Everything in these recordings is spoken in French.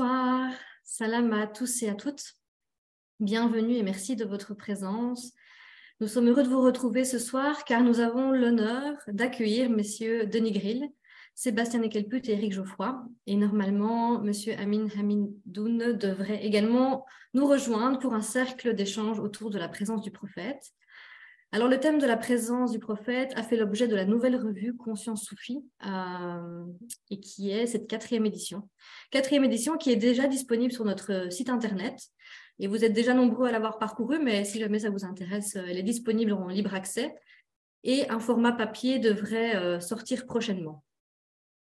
Bonsoir, salam à tous et à toutes. Bienvenue et merci de votre présence. Nous sommes heureux de vous retrouver ce soir car nous avons l'honneur d'accueillir messieurs Denis Grill, Sébastien Ekelput et Eric Geoffroy. Et normalement, monsieur Amin Hamidoun devrait également nous rejoindre pour un cercle d'échange autour de la présence du prophète. Alors, le thème de la présence du prophète a fait l'objet de la nouvelle revue Conscience Soufie, euh, et qui est cette quatrième édition. Quatrième édition qui est déjà disponible sur notre site internet. Et vous êtes déjà nombreux à l'avoir parcouru, mais si jamais ça vous intéresse, elle est disponible en libre accès. Et un format papier devrait euh, sortir prochainement.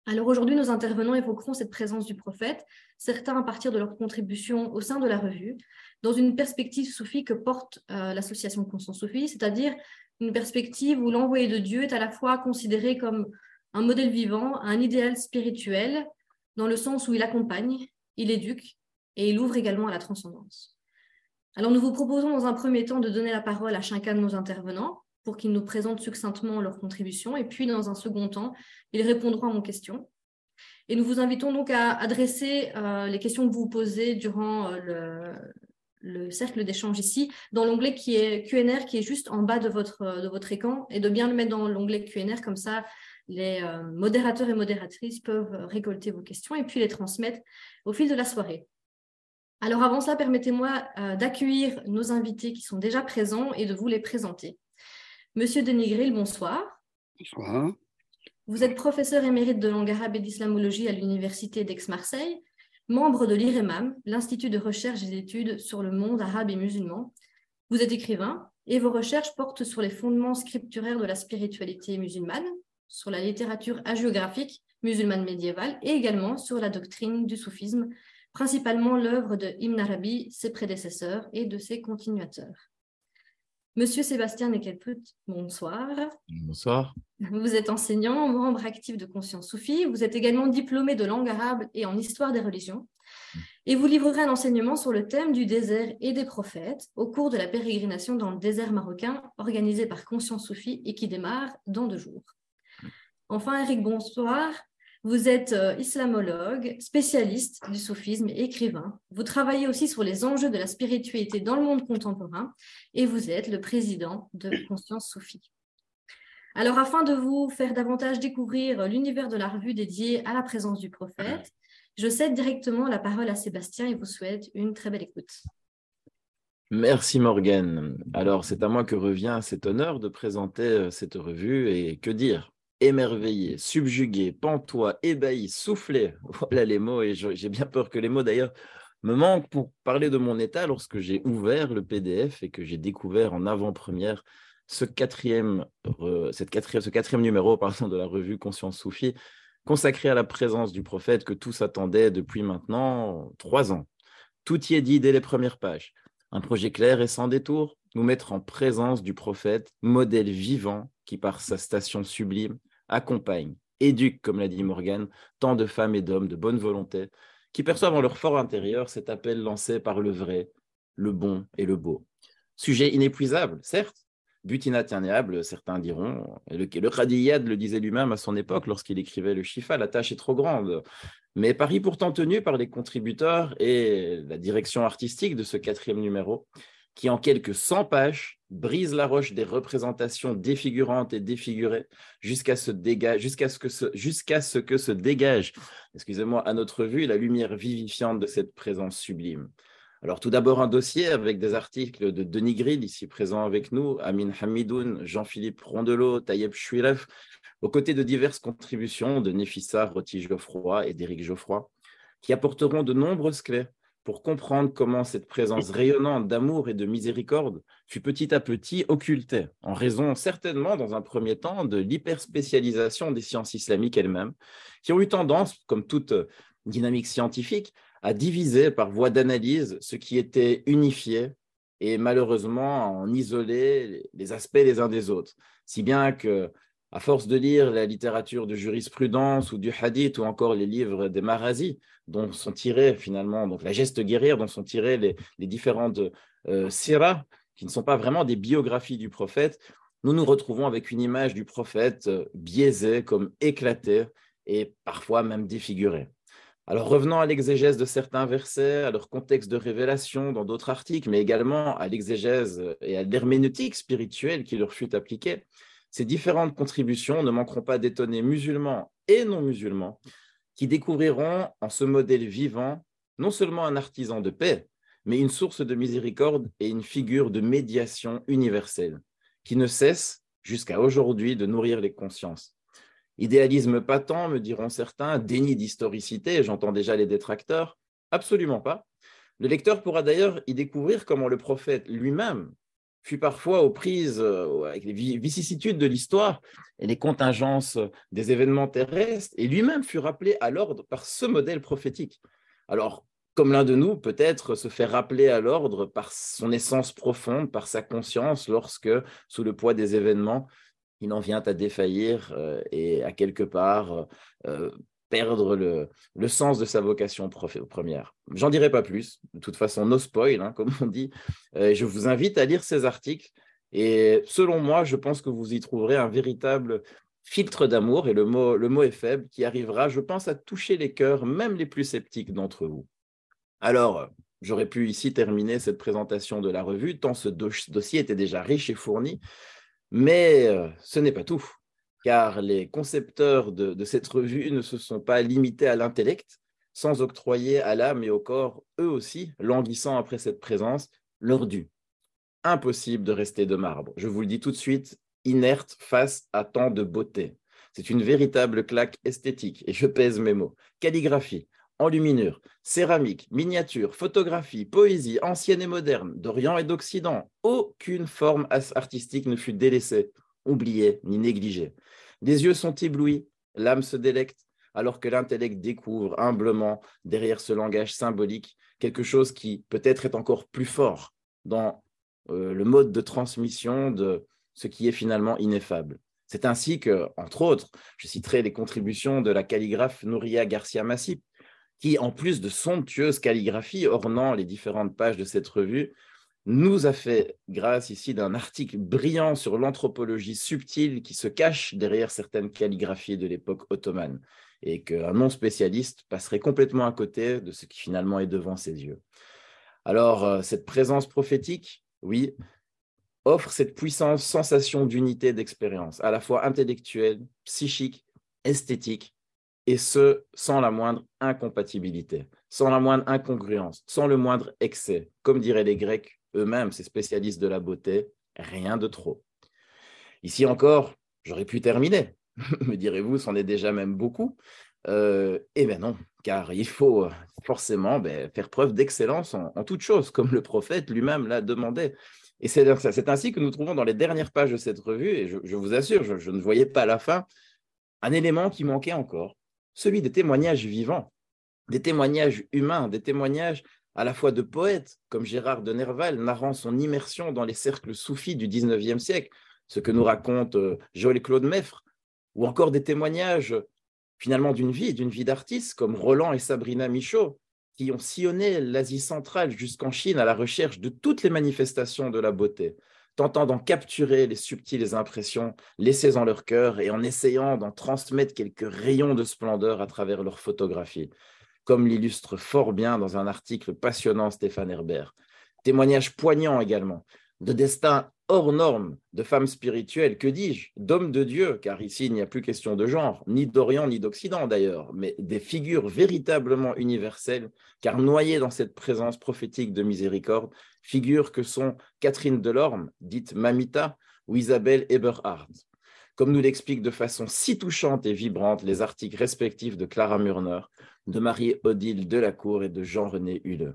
Alors aujourd'hui, nos intervenants évoqueront cette présence du prophète, certains à partir de leur contribution au sein de la revue, dans une perspective soufie que porte euh, l'association Conscience Soufie, c'est-à-dire une perspective où l'envoyé de Dieu est à la fois considéré comme un modèle vivant, un idéal spirituel, dans le sens où il accompagne, il éduque et il ouvre également à la transcendance. Alors nous vous proposons dans un premier temps de donner la parole à chacun de nos intervenants pour qu'ils nous présentent succinctement leurs contributions et puis dans un second temps, ils répondront à vos questions. Et nous vous invitons donc à adresser euh, les questions que vous posez durant euh, le, le cercle d'échange ici, dans l'onglet qui est QNR, qui est juste en bas de votre, de votre écran, et de bien le mettre dans l'onglet QNR, comme ça les euh, modérateurs et modératrices peuvent récolter vos questions et puis les transmettre au fil de la soirée. Alors avant cela, permettez-moi euh, d'accueillir nos invités qui sont déjà présents et de vous les présenter. Monsieur Denis Grill, bonsoir. Bonsoir. Vous êtes professeur émérite de langue arabe et d'islamologie à l'Université d'Aix-Marseille membre de l'IREMAM, l'Institut de recherche et d'études sur le monde arabe et musulman. Vous êtes écrivain et vos recherches portent sur les fondements scripturaires de la spiritualité musulmane, sur la littérature hagiographique musulmane médiévale et également sur la doctrine du soufisme, principalement l'œuvre de Ibn Arabi, ses prédécesseurs et de ses continuateurs. Monsieur Sébastien Nekelput, bonsoir. Bonsoir. Vous êtes enseignant, membre actif de Conscience Soufie. Vous êtes également diplômé de langue arabe et en histoire des religions. Et vous livrerez un enseignement sur le thème du désert et des prophètes au cours de la pérégrination dans le désert marocain organisée par Conscience Soufie et qui démarre dans deux jours. Enfin, Eric, bonsoir. Vous êtes euh, islamologue, spécialiste du soufisme et écrivain. Vous travaillez aussi sur les enjeux de la spiritualité dans le monde contemporain et vous êtes le président de Conscience Soufie. Alors, afin de vous faire davantage découvrir l'univers de la revue dédiée à la présence du prophète, je cède directement la parole à Sébastien et vous souhaite une très belle écoute. Merci Morgane. Alors, c'est à moi que revient cet honneur de présenter euh, cette revue et que dire? Émerveillé, subjugué, pantois, ébahi, soufflé. Voilà les mots, et j'ai bien peur que les mots d'ailleurs me manquent pour parler de mon état lorsque j'ai ouvert le PDF et que j'ai découvert en avant-première ce quatrième, cette quatrième, ce numéro de la revue Conscience Soufie, consacré à la présence du prophète que tous attendaient depuis maintenant trois ans. Tout y est dit dès les premières pages. Un projet clair et sans détour, nous mettre en présence du prophète, modèle vivant qui, par sa station sublime, accompagne, éduque, comme l'a dit Morgan, tant de femmes et d'hommes de bonne volonté qui perçoivent en leur fort intérieur cet appel lancé par le vrai, le bon et le beau. Sujet inépuisable, certes, but inatteignable, certains diront. le, le Khadiyad le disait lui-même à son époque lorsqu'il écrivait le Shifa, la tâche est trop grande. Mais pari pourtant tenu par les contributeurs et la direction artistique de ce quatrième numéro, qui en quelques 100 pages brise la roche des représentations défigurantes et défigurées jusqu'à ce, que ce que se dégage, excusez-moi, à notre vue, la lumière vivifiante de cette présence sublime. Alors tout d'abord un dossier avec des articles de Denis Grill, ici présent avec nous, Amin Hamidoun, Jean-Philippe Rondelot, Tayeb Chouilef, aux côtés de diverses contributions de Nefissa Roti Geoffroy et d'Éric Geoffroy, qui apporteront de nombreuses clés pour comprendre comment cette présence rayonnante d'amour et de miséricorde fut petit à petit occultée, en raison certainement dans un premier temps de l'hyperspécialisation des sciences islamiques elles-mêmes, qui ont eu tendance, comme toute dynamique scientifique, à diviser par voie d'analyse ce qui était unifié et malheureusement à en isoler les aspects les uns des autres. Si bien que à force de lire la littérature de jurisprudence ou du hadith ou encore les livres des marazis, dont sont tirés finalement, donc la geste guerrière, dont sont tirées les, différentes euh, qui ne sont pas vraiment des biographies du prophète, nous nous retrouvons avec une image du prophète euh, biaisée, comme éclatée et parfois même défigurée. Alors revenant à l'exégèse de certains versets, à leur contexte de révélation dans d'autres articles, mais également à l'exégèse et à l'herméneutique spirituelle qui leur fut appliquée, ces différentes contributions ne manqueront pas d'étonner musulmans et non musulmans qui découvriront en ce modèle vivant non seulement un artisan de paix, mais une source de miséricorde et une figure de médiation universelle qui ne cesse jusqu'à aujourd'hui de nourrir les consciences. Idéalisme patent, me diront certains, déni d'historicité, j'entends déjà les détracteurs. Absolument pas. Le lecteur pourra d'ailleurs y découvrir comment le prophète lui-même fut parfois aux prises euh, avec les vicissitudes de l'histoire et les contingences des événements terrestres, et lui-même fut rappelé à l'ordre par ce modèle prophétique. Alors, comme l'un de nous, peut-être se fait rappeler à l'ordre par son essence profonde, par sa conscience, lorsque, sous le poids des événements, il en vient à défaillir euh, et à quelque part euh, perdre le, sens de sa vocation première. J'en dirai pas plus. De toute façon, no spoil, hein, comme on dit. Euh, je vous invite à lire ces articles. Et selon moi, je pense que vous y trouverez un véritable filtre d'amour, et le mot, le mot est faible, qui arrivera, je pense, à toucher les cœurs, même les plus sceptiques d'entre vous. Alors, j'aurais pu ici terminer cette présentation de la revue, tant ce dossier était déjà riche et fourni. Mais euh, ce n'est pas tout, car les concepteurs de, cette revue ne se sont pas limités à l'intellect, sans octroyer à l'âme et au corps, eux aussi, languissant après cette présence, leur dû. Impossible de rester de marbre. Je vous le dis tout de suite, inerte face à tant de beauté. C'est une véritable claque esthétique, et je pèse mes mots. Calligraphie, enluminure, céramique, miniature, photographie, poésie, ancienne et moderne, d'Orient et d'Occident, aucune forme artistique ne fut délaissée, oubliée ni négligée. Les yeux sont éblouis, l'âme se délecte, alors que l'intellect découvre humblement, derrière ce langage symbolique, quelque chose qui peut-être est encore plus fort dans euh, le mode de transmission de ce qui est finalement ineffable. C'est ainsi que, entre autres, je citerai les contributions de la calligraphe Nouria Garcia Massip, qui, en plus de somptueuses calligraphies ornant les différentes pages de cette revue, nous a fait grâce ici d'un article brillant sur l'anthropologie subtile qui se cache derrière certaines calligraphies de l'époque ottomane et qu'un non-spécialiste passerait complètement à côté de ce qui finalement est devant ses yeux. Alors, euh, cette présence prophétique, oui, offre cette puissante sensation d'unité d'expérience, à la fois intellectuelle, psychique, esthétique, et ce, sans la moindre incompatibilité, sans la moindre incongruence, sans le moindre excès. Comme diraient les Grecs eux-mêmes, ces spécialistes de la beauté, rien de trop. Ici encore, j'aurais pu terminer, me direz-vous, c'en est déjà même beaucoup. Euh, eh bien non, car il faut euh, forcément ben, faire preuve d'excellence en, toute chose, comme le prophète lui-même l'a demandé. Et c'est ainsi que nous trouvons dans les dernières pages de cette revue, et je, vous assure, je, ne voyais pas la fin, un élément qui manquait encore, celui des témoignages vivants, des témoignages humains, des témoignages à la fois de poètes comme Gérard de Nerval narrant son immersion dans les cercles soufis du XIXe siècle, ce que nous raconte euh, Joël Claude Meffre, ou encore des témoignages finalement d'une vie, d'une vie d'artiste comme Roland et Sabrina Michaud, qui ont sillonné l'Asie centrale jusqu'en Chine à la recherche de toutes les manifestations de la beauté, tentant d'en capturer les subtiles impressions laissées en leur cœur et en essayant d'en transmettre quelques rayons de splendeur à travers leurs photographies, comme l'illustre fort bien dans un article passionnant Stéphane Herbert. Témoignage poignant également de destin hors norme, de femmes spirituelles, que dis-je, d'hommes de Dieu, car ici il n'y a plus question de genre, ni d'Orient ni d'Occident d'ailleurs, mais des figures véritablement universelles, car noyées dans cette présence prophétique de miséricorde, figures que sont Catherine Delorme, dite Mamita, ou Isabelle Eberhard. Comme nous l'expliquent de façon si touchante et vibrante les articles respectifs de Clara Murner, de Marie-Odile Delacour et de Jean-René Hulle.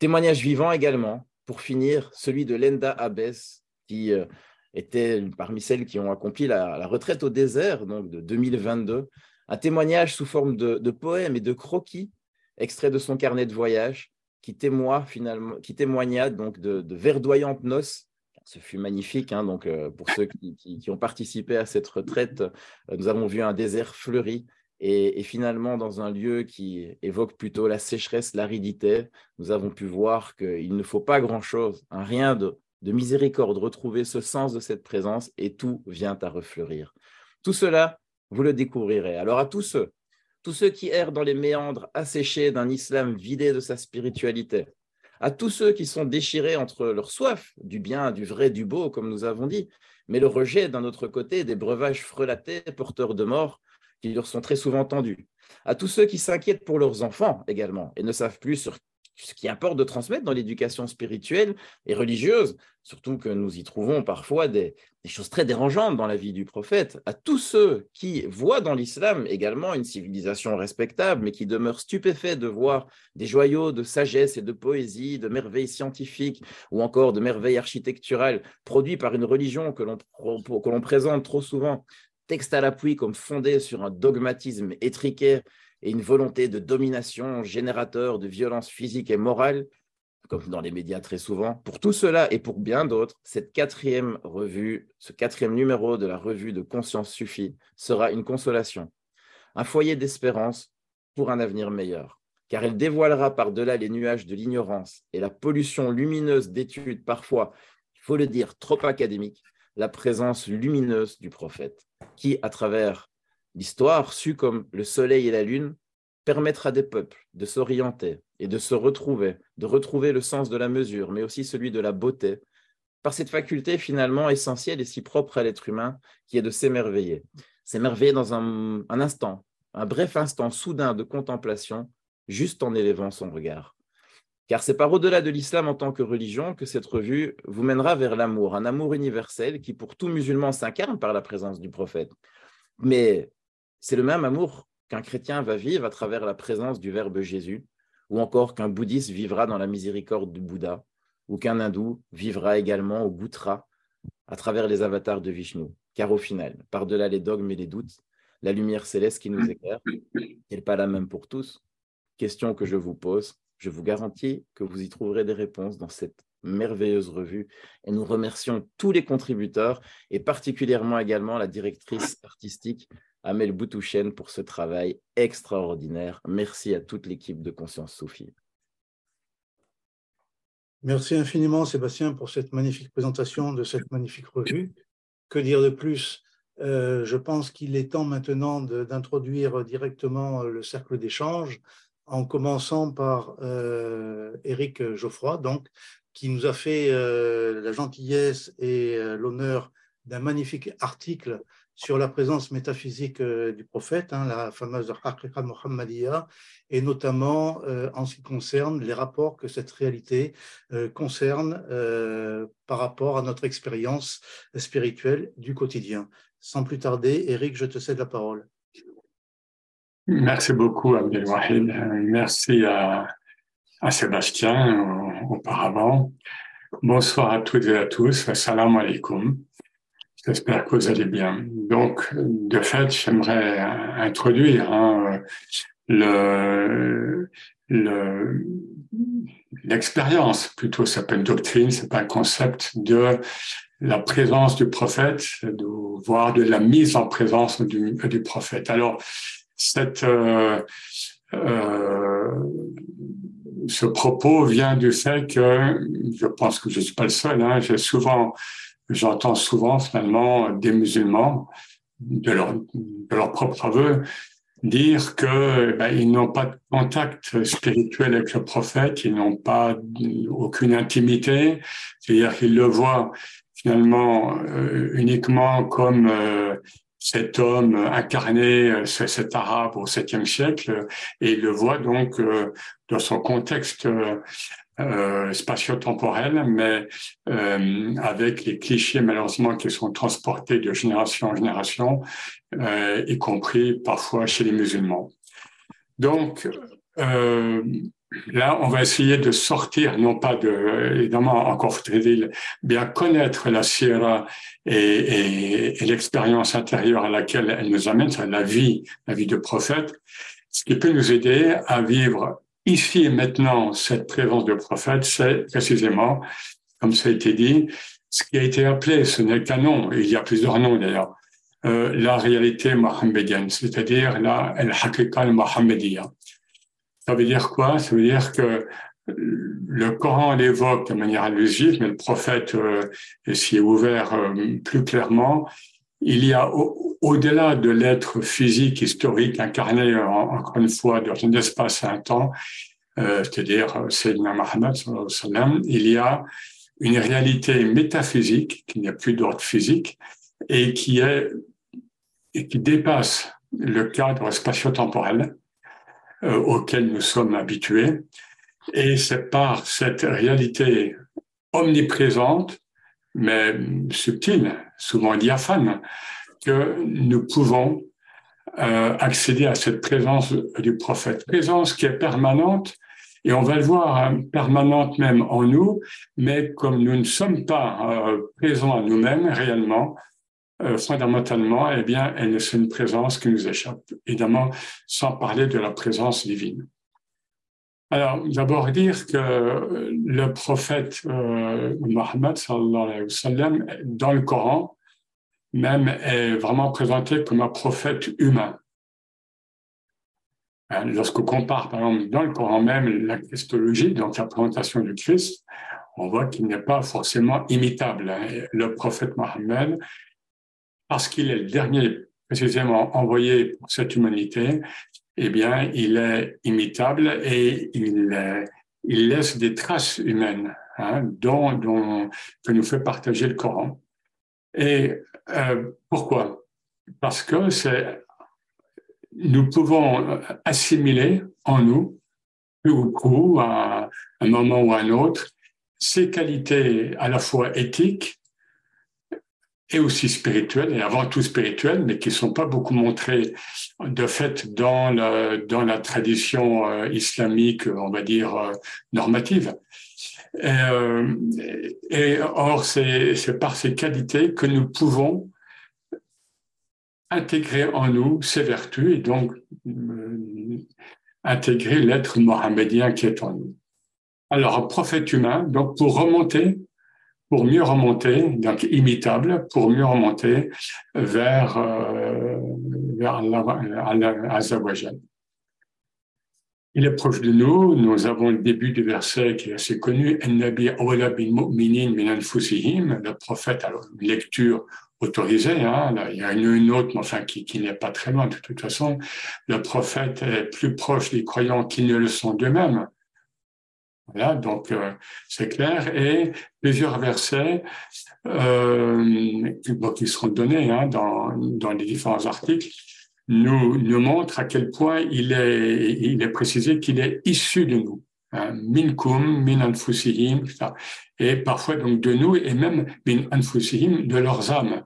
Témoignage vivant également pour finir, celui de Lenda Abbès, qui euh, était parmi celles qui ont accompli la, retraite au désert, donc de 2022, un témoignage sous forme de, de poème et de croquis, extrait de son carnet de voyage, qui, témoigna, finalement, qui témoigna donc de, verdoyantes noces. Ce fut magnifique. Hein, donc, euh, pour ceux qui, ont participé à cette retraite, euh, nous avons vu un désert fleuri et, finalement, dans un lieu qui évoque plutôt la sécheresse, l'aridité, nous avons pu voir qu'il ne faut pas grand-chose, un rien de, de miséricorde, retrouver ce sens de cette présence et tout vient à refleurir. Tout cela, vous le découvrirez. Alors à tous ceux tous ceux qui errent dans les méandres asséchés d'un islam vidé de sa spiritualité, à tous ceux qui sont déchirés entre leur soif du bien, du vrai, du beau, comme nous avons dit, mais le rejet d'un autre côté des breuvages frelatés, porteurs de mort, qui leur sont très souvent tendus, à tous ceux qui s'inquiètent pour leurs enfants également et ne savent plus sur ce qui importe de transmettre dans l'éducation spirituelle et religieuse, surtout que nous y trouvons parfois des, choses très dérangeantes dans la vie du prophète, à tous ceux qui voient dans l'islam également une civilisation respectable, mais qui demeurent stupéfaits de voir des joyaux de sagesse et de poésie, de merveilles scientifiques ou encore de merveilles architecturales produits par une religion que l'on présente trop souvent texte à l'appui comme fondé sur un dogmatisme étriqué et une volonté de domination générateur de violence physique et morale, comme dans les médias très souvent. Pour tout cela et pour bien d'autres, cette quatrième revue, ce quatrième numéro de la revue de Conscience suffit sera une consolation, un foyer d'espérance pour un avenir meilleur, car elle dévoilera par-delà les nuages de l'ignorance et la pollution lumineuse d'études parfois, il faut le dire, trop académiques, la présence lumineuse du prophète, qui, à travers L'histoire, su comme le soleil et la lune, permettra des peuples de s'orienter et de se retrouver, de retrouver le sens de la mesure, mais aussi celui de la beauté, par cette faculté finalement essentielle et si propre à l'être humain, qui est de s'émerveiller. S'émerveiller dans un, un, instant, un bref instant soudain de contemplation, juste en élevant son regard. Car c'est par au-delà de l'islam en tant que religion que cette revue vous mènera vers l'amour, un amour universel qui pour tout musulman s'incarne par la présence du prophète. Mais c'est le même amour qu'un chrétien va vivre à travers la présence du Verbe Jésus, ou encore qu'un bouddhiste vivra dans la miséricorde du Bouddha, ou qu'un hindou vivra également au Bouddha à travers les avatars de Vishnu. Car au final, par-delà les dogmes et les doutes, la lumière céleste qui nous éclaire n'est pas la même pour tous. Question que je vous pose, je vous garantis que vous y trouverez des réponses dans cette merveilleuse revue. Et nous remercions tous les contributeurs et particulièrement également la directrice artistique Amel Boutouchen pour ce travail extraordinaire. Merci à toute l'équipe de Conscience Sophie. Merci infiniment Sébastien pour cette magnifique présentation de cette magnifique revue. Que dire de plus? Euh, Je pense qu'il est temps maintenant d'introduire directement le cercle d'échange en commençant par euh, Éric Geoffroy, donc, qui nous a fait euh, la gentillesse et l'honneur d'un magnifique article sur la présence métaphysique euh, du prophète, hein, la fameuse Haqiqa Muhammadiyya, et notamment euh, en ce qui concerne les rapports que cette réalité euh, concerne par rapport à notre expérience spirituelle du quotidien. Sans plus tarder, Eric, je te cède la parole. Merci beaucoup, Abdelwahid. Merci à, Sébastien auparavant. Bonsoir à toutes et à tous. Assalamu alaikum. J'espère que vous allez bien. Donc, de fait, j'aimerais introduire hein, le, l'expérience, plutôt ça peut être doctrine, c'est pas un concept de la présence du prophète, de, voire de la mise en présence du, du prophète. Alors, euh, euh, ce propos vient du fait que, je pense que je suis pas le seul, hein, j'entends souvent finalement des musulmans de leur, propre aveu dire que ben, ils n'ont pas de contact spirituel avec le prophète, ils n'ont pas aucune intimité, c'est-à-dire qu'ils le voient finalement euh, uniquement comme cet homme incarné, euh, cet arabe au 7e siècle, et ils le voient donc dans son contexte euh, spatio-temporel, mais euh, avec les clichés malheureusement qui sont transportés de génération en génération, euh, y compris parfois chez les musulmans. Donc euh, là, on va essayer de sortir, non pas de, évidemment, encore faut-il bien connaître la sierra et, et, et l'expérience intérieure à laquelle elle nous amène, c'est la vie, la vie de prophète, ce qui peut nous aider à vivre Ici et maintenant, cette présence de prophète, c'est précisément, comme ça a été dit, ce qui a été appelé, ce n'est qu'un nom, il y a plusieurs noms d'ailleurs, euh, la réalité mohammedienne, c'est-à-dire la al-haqiqa al Ça veut dire quoi? Ça veut dire que le Coran l'évoque de manière allusive, mais le prophète euh, s'y est ouvert euh, plus clairement. Il y a au, au-delà de l'être physique, historique, incarné encore une fois dans un espace et un temps, euh, c'est-à-dire euh, Sayyidina Muhammad, il y a une réalité métaphysique qui n'est plus d'ordre physique et qui est et qui dépasse le cadre spatio-temporel euh, nous sommes habitués. Et c'est par cette réalité omniprésente, mais subtile, souvent diaphane, que nous pouvons euh, accéder à cette présence du prophète. Présence qui est permanente, et on va le voir, hein, permanente même en nous, mais comme nous ne sommes pas euh, présents à nous-mêmes réellement, euh, fondamentalement, eh bien, elle est une présence qui nous échappe. Évidemment, sans parler de la présence divine. Alors, d'abord dire que le prophète euh, Mohammed, dans le Coran, même est vraiment présenté comme un prophète humain. Hein, lorsqu'on compare, par exemple, dans le Coran même, la christologie, donc la présentation du Christ, on voit qu'il n'est pas forcément imitable. Hein. Le prophète Mohammed, parce qu'il est le dernier précisément envoyé pour cette humanité, eh bien, il est imitable et il, il laisse des traces humaines hein, dont, que nous fait partager le Coran. Et euh, pourquoi? Parce que nous pouvons assimiler en nous, peu ou prou, à un moment ou à un autre, ces qualités à la fois éthiques et aussi spirituelles, et avant tout spirituelles, mais qui ne sont pas beaucoup montrées de fait dans la, tradition euh, islamique, on va dire, euh, normative. Et, euh, or, c'est par ces qualités que nous pouvons intégrer en nous ces vertus et donc intégrer l'être mohammedien qui est en nous. Alors, un prophète humain, donc pour remonter pour mieux remonter, donc imitable, pour mieux remonter vers, euh, vers Allah, Il est proche de nous. Nous avons le début du verset qui est assez connu. Le prophète, alors, une lecture autorisée, hein, il y a une, autre, mais enfin, qui, qui n'est pas très loin de toute façon. Le prophète est plus proche des croyants qui ne le sont d'eux-mêmes. Voilà, donc euh, c'est clair. Et plusieurs versets euh, qui seront donnés hein, dans, dans les différents articles nous, nous montrent à quel point il est, il est précisé qu'il est issu de nous. Hein, minkum, min anfusihim, et parfois donc de nous et même min anfusihim, de leurs âmes.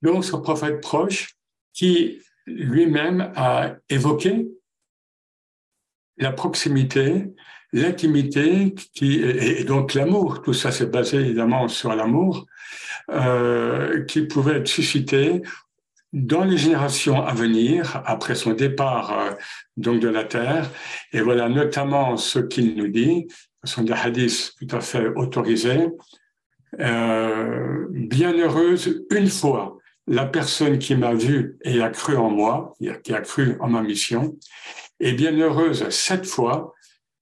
Donc ce prophète proche qui lui-même a évoqué la proximité, l'intimité, et donc l'amour. Tout ça, c'est basé évidemment sur l'amour euh, qui pouvait être suscité dans les générations à venir, après son départ euh, donc de la terre. Et voilà notamment ce qu'il nous dit. Ce sont des hadiths tout à fait autorisés. Euh, bienheureuse une fois la personne qui m'a vu et a cru en moi, qui a cru en ma mission, et bienheureuse cette fois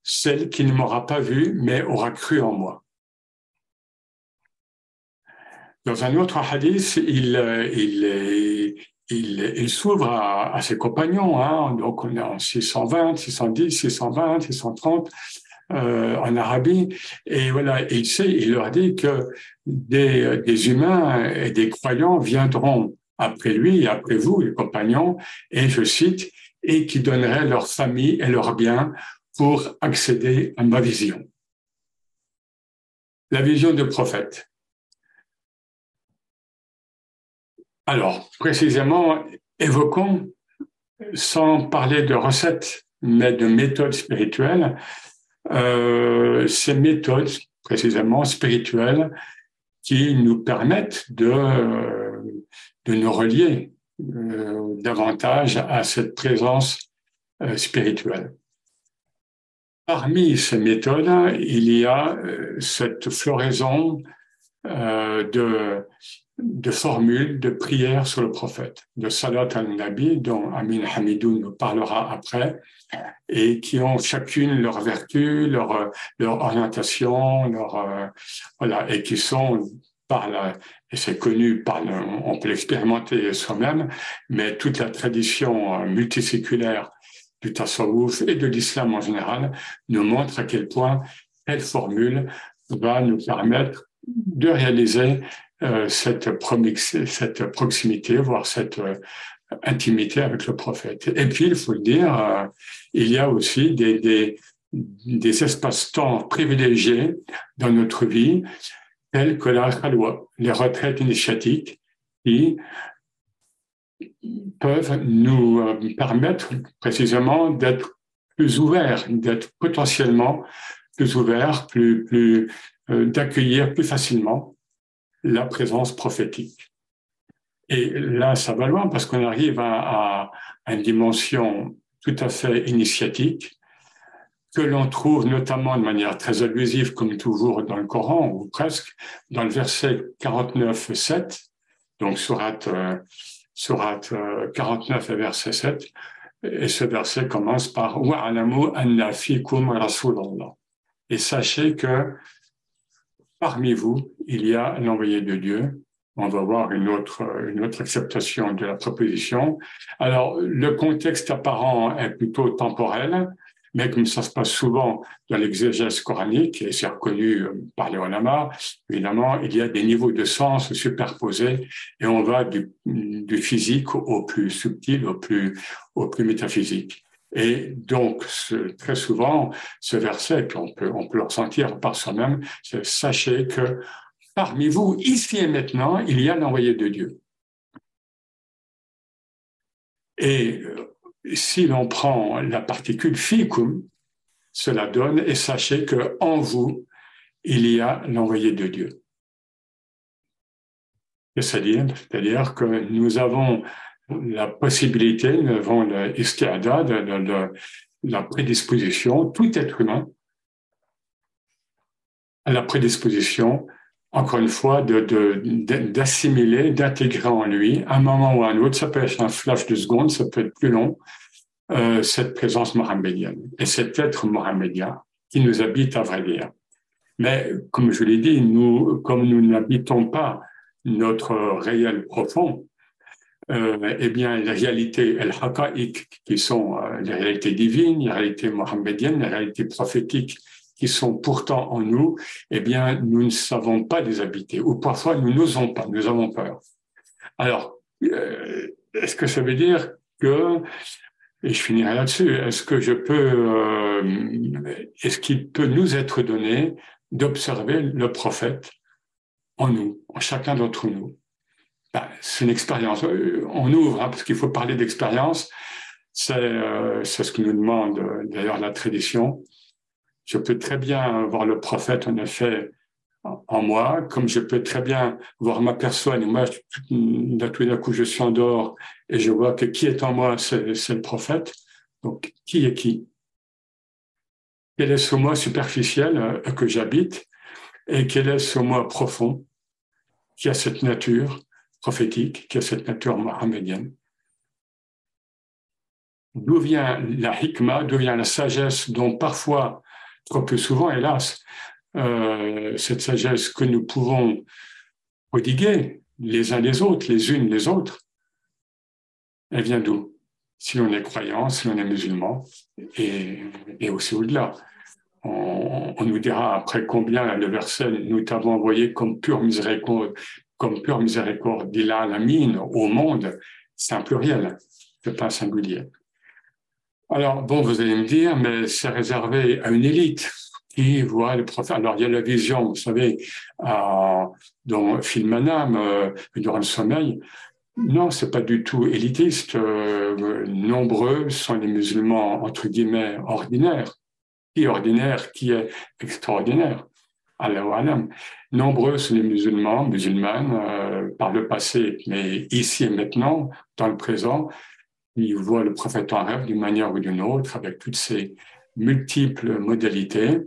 celle qui ne m'aura pas vu, mais aura cru en moi. Dans un autre hadith, il, il, il, il s'ouvre à, ses compagnons. Hein. Donc, on est en 620, 610, 620, 630 euh, en Arabie. Et voilà, il sait, il leur dit que des humains et des croyants viendront après lui, après vous, les compagnons, et je cite, et qui donneraient leur famille et leurs biens pour accéder à ma vision. La vision du prophète. Alors, précisément, évoquons, sans parler de recettes, mais de méthodes spirituelles, euh, ces méthodes précisément spirituelles qui nous permettent de, de nous relier euh, davantage à cette présence euh, spirituelle. Parmi ces méthodes, il y a euh, cette floraison de, formules de prières sur le prophète, de Salat al-Nabi, dont Amin Hamidou nous parlera après, et qui ont chacune leur vertu, leur, leur orientation, leur, voilà, et qui sont par la, et c'est connu on peut l'expérimenter soi-même, mais toute la tradition euh, multiséculaire du tasawwuf et de l'islam en général nous montre à quel point telle formule va nous permettre de réaliser euh, cette, cette proximité, voire cette euh, intimité avec le prophète. Et puis, il faut le dire, il y a aussi des, des, des espaces-temps privilégiés dans notre vie, tels que la loi, les retraites initiatiques, qui peuvent nous euh, permettre précisément d'être plus ouverts, d'être potentiellement plus ouverts, plus, plus euh, d'accueillir plus facilement la présence prophétique. Et là, ça va loin parce qu'on arrive à, une dimension tout à fait initiatique que l'on trouve notamment de manière très allusive, comme toujours dans le Coran, ou presque, dans le verset 49, 7, donc surat, euh, surat 49 et verset 7, et ce verset commence par Wa'alamu anna fikum rasulallah. Et sachez que parmi vous, il y a l'envoyé de Dieu, on va voir une autre, une autre acceptation de la proposition. Alors, le contexte apparent est plutôt temporel, mais comme ça se passe souvent dans l'exégèse coranique, et c'est reconnu euh, par les ulama, évidemment, il y a des niveaux de sens superposés, et on va du, du physique au plus subtil, au plus, au plus métaphysique. Et donc, très souvent, ce verset, puis on peut, on peut le ressentir par soi-même, c'est sachez que parmi vous, ici et maintenant, il y a l'envoyé de Dieu. Et euh, si l'on prend la particule ficum, cela donne, et sachez que en vous, il y a l'envoyé de Dieu. C'est-à-dire, que nous avons la possibilité, nous avons le la prédisposition, tout être humain, à la prédisposition encore une fois, d'assimiler, d'intégrer en lui, un moment ou un autre, ça peut être un flash de seconde, ça peut être plus long, euh, cette présence mohammedienne et cet être mohammedien qui nous habite à vrai dire. Mais comme je l'ai dit, nous, comme nous n'habitons pas notre réel profond, euh, eh bien, les réalités, el haqa'iq, qui sont euh, les réalités divines, les réalités mohammediennes, les réalités prophétiques, qui sont pourtant en nous, eh bien, nous ne savons pas les habiter, ou parfois nous n'osons pas, nous avons peur. Alors, euh, est-ce que ça veut dire que, et je finirai là-dessus, est-ce que je peux, euh, est-ce qu'il peut nous être donné d'observer le prophète en nous, en chacun d'entre nous? Ben, C'est une expérience. Euh, on ouvre, hein, parce qu'il faut parler d'expérience. C'est ce que nous demande d'ailleurs la tradition je peux très bien voir le prophète, en effet, en moi, comme je peux très bien voir ma personne. Et moi, tout d'un coup, je suis en dehors et je vois que qui est en moi, c'est le prophète. Donc, qui est qui? Quel est ce moi superficiel euh, que j'habite? Et quel est ce moi profond qui a cette nature prophétique, qui a cette nature mohammedienne? D'où vient la hikmah, d'où vient la sagesse dont parfois trop peu souvent, hélas, euh, cette sagesse que nous pouvons prodiguer les uns les autres, les unes les autres, elle vient d'où? Si on est croyant, si on est musulman, et, et aussi au-delà. On, nous dira après combien le verset nous t'avons envoyé comme pure miséricorde, comme pure miséricorde, dit là la mine au monde, c'est un pluriel, c'est pas singulier. Alors, bon, vous allez me dire, mais c'est réservé à une élite qui voit le prophète. Alors, il y a la vision, vous savez, euh, dans Filmanam, euh, durant le sommeil. Non, c'est pas du tout élitiste. Euh, nombreux sont les musulmans, entre guillemets, ordinaires. Qui ordinaire, qui est extraordinaire? Allah Nombreux sont les musulmans, musulmanes, euh, par le passé, mais ici et maintenant, dans le présent, il voit le prophète en rêve d'une manière ou d'une autre, avec toutes ces multiples modalités.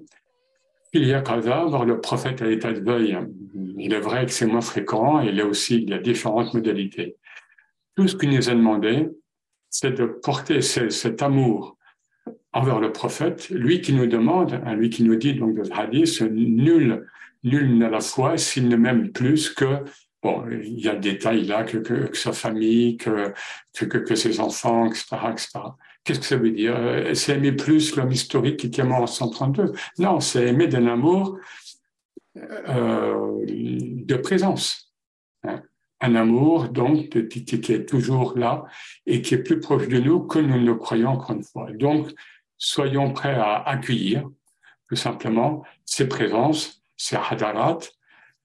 Il y a Kaza, voir le prophète à l'état de veille. Il est vrai que c'est moins fréquent, et là aussi, il y a différentes modalités. Tout ce qu'il nous a demandé, c'est de porter cet amour envers le prophète, lui qui nous demande, hein, lui qui nous dit donc dans le hadith, nul, nul n'a la foi s'il ne m'aime plus que Bon, il y a des détails là, que, que, sa famille, que, que, que, ses enfants, etc. etc. Qu'est-ce que ça veut dire? Euh, C'est aimer plus l'homme historique qui est mort en 132 Non, c'est aimer d'un amour euh, de présence. Hein. Un amour, donc, qui, qui, est toujours là et qui est plus proche de nous que nous ne le croyons encore une fois. Donc, soyons prêts à accueillir, tout simplement, ces présences, ces hadarat,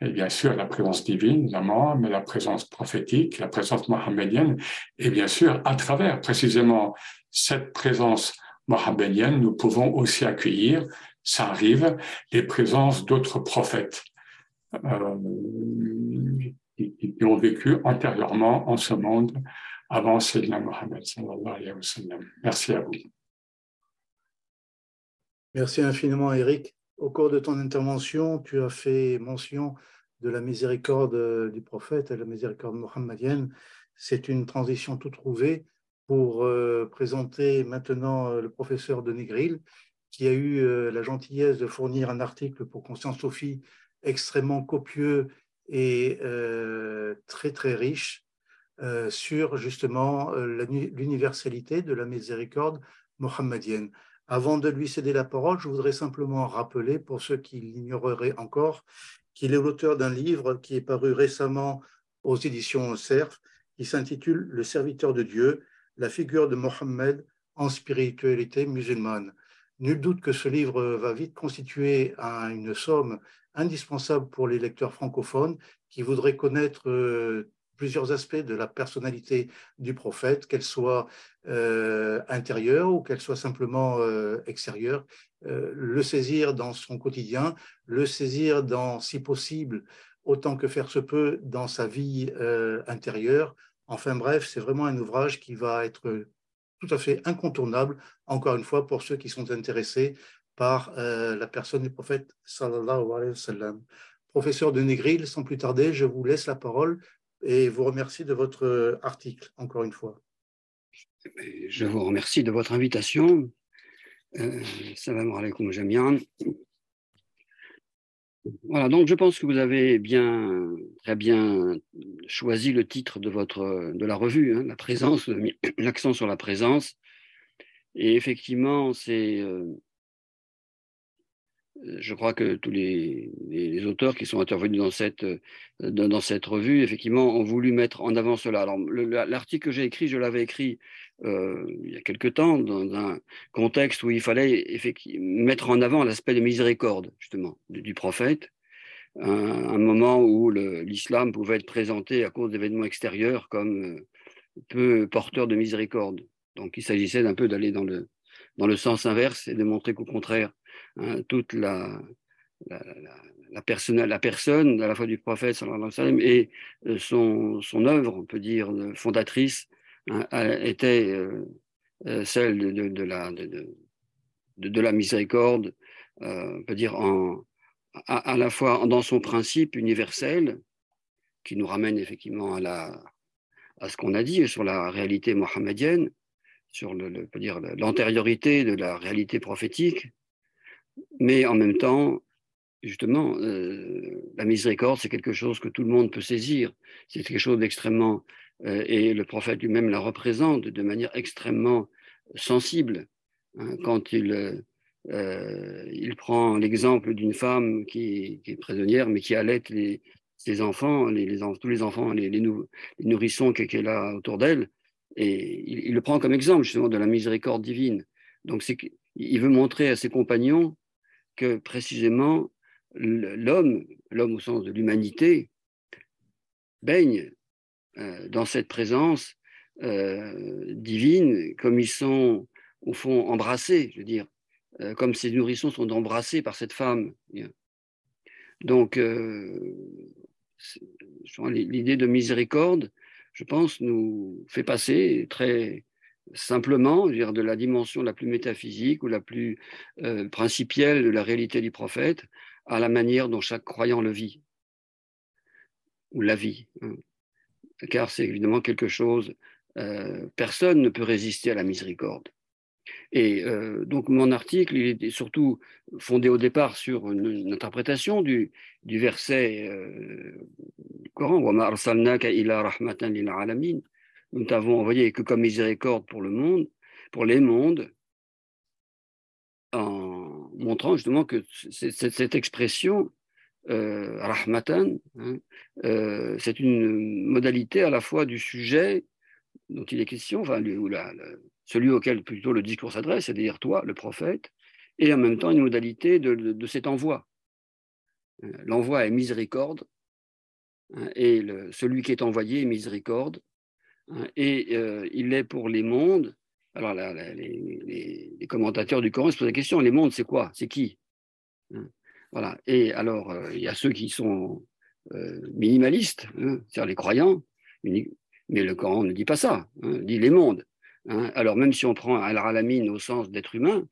et bien sûr la présence divine, évidemment, mais la présence prophétique, la présence mohammedienne, et bien sûr, à travers précisément cette présence mohammedienne, nous pouvons aussi accueillir, ça arrive, les présences d'autres prophètes euh, qui, qui, ont vécu antérieurement en ce monde avant Sayyidina Mohammed. Merci à vous. Merci infiniment, Eric. Au cours de ton intervention, tu as fait mention de la miséricorde du prophète et la miséricorde mohammedienne. C'est une transition tout trouvée pour euh, présenter maintenant euh, le professeur Denis Grill, qui a eu euh, la gentillesse de fournir un article pour Conscience Sophie extrêmement copieux et très très riche sur justement l'universalité de la miséricorde mohammedienne. Avant de lui céder la parole, je voudrais simplement rappeler, pour ceux qui l'ignoreraient encore, qu'il est l'auteur d'un livre qui est paru récemment aux éditions CERF, qui s'intitule Le serviteur de Dieu, la figure de Mohammed en spiritualité musulmane. Nul doute que ce livre va vite constituer une somme indispensable pour les lecteurs francophones qui voudraient connaître euh, plusieurs aspects de la personnalité du prophète, qu'elle soit euh, intérieure ou qu'elle soit simplement euh, extérieure, euh, le saisir dans son quotidien, le saisir dans, si possible, autant que faire se peut, dans sa vie intérieure. Enfin bref, c'est vraiment un ouvrage qui va être tout à fait incontournable, encore une fois, pour ceux qui sont intéressés par la personne du prophète sallallahu alayhi wa. Professeur de Negril, sans plus tarder, je vous laisse la parole et vous remercie de votre article, encore une fois. Je vous remercie de votre invitation. Euh, salam alaikum jamian. Voilà, donc je pense que vous avez bien, très bien choisi le titre de, votre, de la revue, hein, la présence, l'accent sur la présence. Et effectivement, c'est euh, je crois que tous les, auteurs qui sont intervenus dans cette, dans, cette revue, effectivement, ont voulu mettre en avant cela. Alors, l'article que j'ai écrit, je l'avais écrit euh, il y a quelque temps, dans un contexte où il fallait mettre en avant l'aspect de miséricorde, justement, du, prophète, un, moment où l'islam pouvait être présenté à cause d'événements extérieurs comme euh, peu porteur de miséricorde. Donc, il s'agissait d'un peu d'aller dans le, dans le sens inverse et de montrer qu'au contraire, Hein, toute la, la, la, personne, la personne à la fois du prophète et euh, son, son œuvre, on peut dire, fondatrice, hein, était euh, euh, celle de, de, la, de, de, la miséricorde, on peut dire en, à, la fois dans son principe universel, qui nous ramène effectivement à, la, à ce qu'on a dit sur la réalité mohammedienne, sur le, le l'antériorité de la réalité prophétique, mais en même temps, justement, euh, la miséricorde, c'est quelque chose que tout le monde peut saisir. C'est quelque chose d'extrêmement... Euh, et le prophète lui-même la représente de manière extrêmement sensible. Hein, quand il, euh, il prend l'exemple d'une femme qui, est prisonnière, mais qui allait les, ses enfants, tous les enfants, les, les, nourrissons qu'elle a autour d'elle, et il, le prend comme exemple justement de la miséricorde divine. Donc il veut montrer à ses compagnons que précisément l'homme, l'homme au sens de l'humanité, baigne euh, dans cette présence euh, divine, comme ils sont au fond embrassés, je veux dire, euh, comme ces nourrissons sont embrassés par cette femme. Donc, l'idée de miséricorde, je pense, nous fait passer très simplement dire, de la dimension la plus métaphysique ou la plus euh, principielle de la réalité du prophète à la manière dont chaque croyant le vit ou la vit. Hein. Car c'est évidemment quelque chose, euh, personne ne peut résister à la miséricorde. Et euh, donc mon article, il était surtout fondé au départ sur une, interprétation du, du verset du Coran Nous t'avons envoyé que comme miséricorde pour le monde, pour les mondes, en montrant justement que cette expression euh, rahmatan, hein, euh, c'est une modalité à la fois du sujet dont il est question, enfin, celui auquel plutôt le discours s'adresse, c'est-à-dire toi, le prophète, et en même temps une modalité de, cet envoi. Euh, l'envoi est miséricorde, hein, et celui qui est envoyé est miséricorde, hein, et il est pour les mondes. Alors les, commentateurs du Coran se posent la question, les mondes, c'est quoi? C'est qui? Voilà. Et alors, euh, il y a ceux qui sont euh, minimalistes, hein, c'est-à-dire les croyants, mais le Coran ne dit pas ça, hein, il dit les mondes. Hein. Alors, même si on prend al-Alamin au sens d'être humain,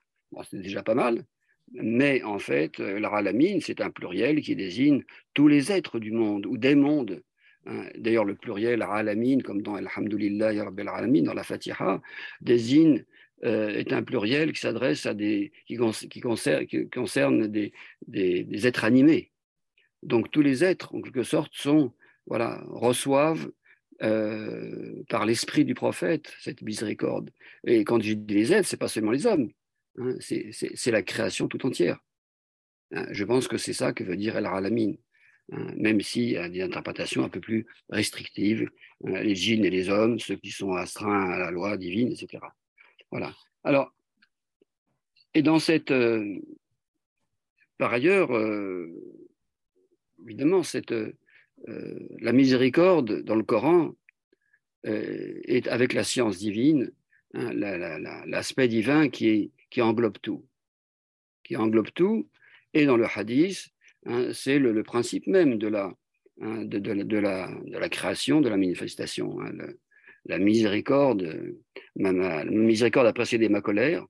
c'est déjà pas mal, mais en fait, euh, l'Alamin, c'est un pluriel qui désigne tous les êtres du monde ou des mondes. D'ailleurs, le pluriel Alamin, comme dans Alhamdulillah Rabbil Alamin, dans la Fatiha, désigne euh, est un pluriel qui s'adresse à des qui, concerne, qui concerne des, des, des, êtres animés. Donc tous les êtres, en quelque sorte, sont voilà reçoivent euh, par l'esprit du prophète cette miséricorde. Et quand je dis les êtres, c'est pas seulement les hommes, hein, c'est la création tout entière. Hein, je pense que c'est ça que veut dire El Alamin. Hein, même s'il y a des interprétations un peu plus restrictives, hein, les djinns et les hommes, ceux qui sont astreints à la loi divine, etc. Voilà. Alors, et dans cette. Euh, par ailleurs, euh, évidemment, cette, euh, la miséricorde dans le Coran est avec la science divine, hein, l'aspect divin qui, qui englobe tout. Qui englobe tout. Et dans le hadith, hein, c'est le, principe même de la, hein, de, la, de, la, création, de la manifestation la miséricorde, ma, miséricorde a précédé ma colère,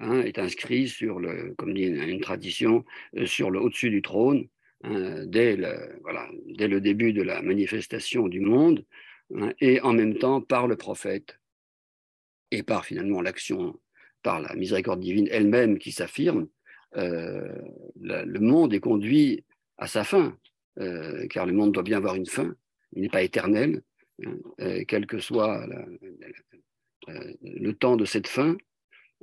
hein, est inscrit sur le, comme dit une, tradition, euh, sur le au-dessus du trône, hein, dès, le, voilà, dès le début de la manifestation du monde, hein, et en même temps par le prophète, et par finalement l'action, par la miséricorde divine elle-même qui s'affirme, euh, le monde est conduit à sa fin, euh, car le monde doit bien avoir une fin, il n'est pas éternel, euh, quel que soit le temps de cette fin,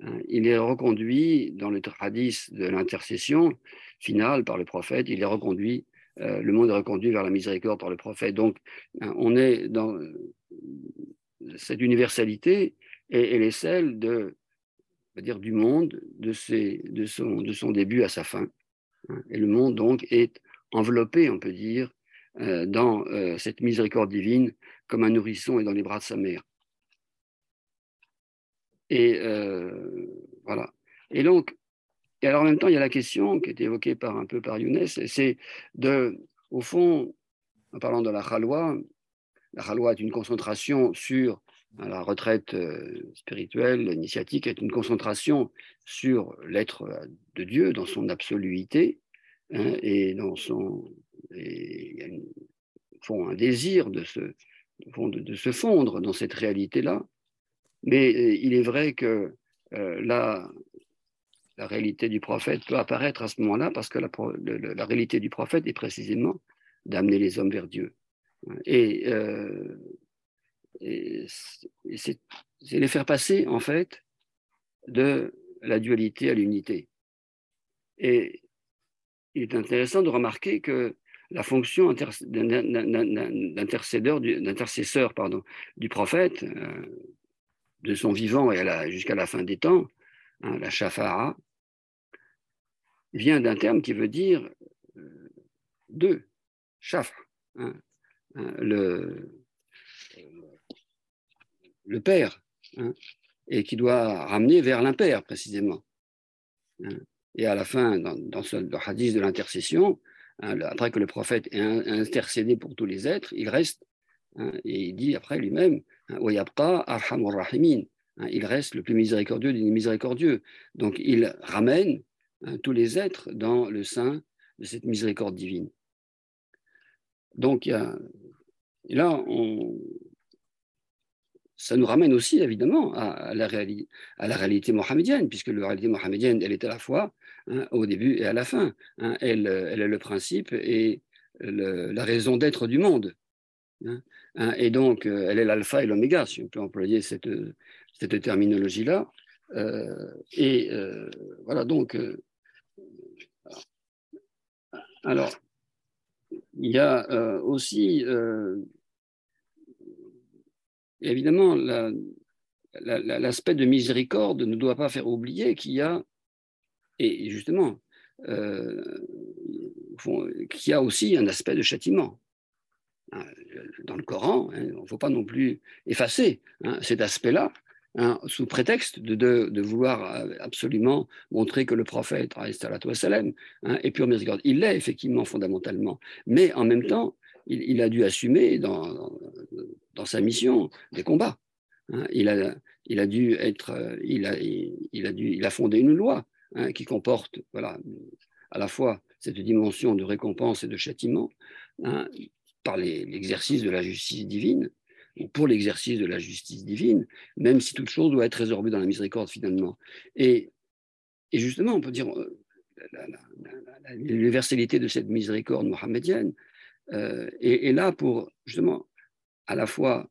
hein, il est reconduit dans le hadith de l'intercession finale par le prophète, il est reconduit, le monde est reconduit vers la miséricorde par le prophète. Donc, hein, on est dans cette universalité et elle est celle de, dire, du monde, de, ses, de, son, de son début à sa fin. Hein. Et le monde, donc, est enveloppé, on peut dire, dans cette miséricorde divine comme un nourrisson est dans les bras de sa mère. Et euh, voilà. Et donc, et alors en même temps, il y a la question qui est évoquée par un peu par Younes, c'est de, au fond, en parlant de la khalwa, la khalwa est une concentration sur la retraite euh, spirituelle, initiatique est une concentration sur l'être de Dieu dans son absoluité hein, et dans son et, font un désir de se fondre dans cette réalité-là. Mais euh, il est vrai que euh, la, réalité du prophète peut apparaître à ce moment-là parce que la, réalité du prophète est précisément d'amener les hommes vers Dieu. Et, euh, c'est les faire passer, en fait, de la dualité à l'unité. Et il est intéressant de remarquer que la fonction d'intercesseur du, prophète, euh, de son vivant jusqu'à la fin des temps, hein, la shafara, vient d'un terme qui veut dire euh, deux, shafra, hein, hein, le, le père, et qui doit ramener vers l'impère précisément. Et à la fin, dans, ce, le hadith de l'intercession, Hein, après que le prophète ait intercédé pour tous les êtres, il reste, hein, et il dit après lui-même, hein, il reste le plus miséricordieux des miséricordieux. Donc il ramène tous les êtres dans le sein de cette miséricorde divine. Donc là, on, ça nous ramène aussi évidemment à, la, réalité, mohamédienne, puisque la réalité mohamédienne, elle est à la fois hein, au début et à la fin. Hein. elle, elle, est le principe et la raison d'être du monde. Hein. et donc, euh, elle est l'alpha et l'oméga, si on peut employer cette, terminologie-là. Euh, et euh, voilà, donc, alors, il y a aussi évidemment, l'aspect de miséricorde ne doit pas faire oublier qu'il y a, et justement, euh, qu'il y a aussi un aspect de châtiment. Hein, dans le Coran, hein, il ne faut pas non plus effacer hein, cet aspect-là, sous prétexte de, vouloir absolument montrer que le prophète wassalam, est pur miséricorde. Il l'est effectivement fondamentalement, mais en même temps, il, a dû assumer dans, dans, sa mission des combats. Hein. il, a, il a dû être, il a, il a, dû, il a fondé une loi hein, qui comporte voilà, à la fois cette dimension de récompense et de châtiment hein, par l'exercice de la justice divine, ou pour l'exercice de la justice divine, même si toute chose doit être résorbée dans la miséricorde finalement. Et, et justement, on peut dire euh, l'universalité de cette miséricorde mohammedienne, euh, est, là pour justement à la fois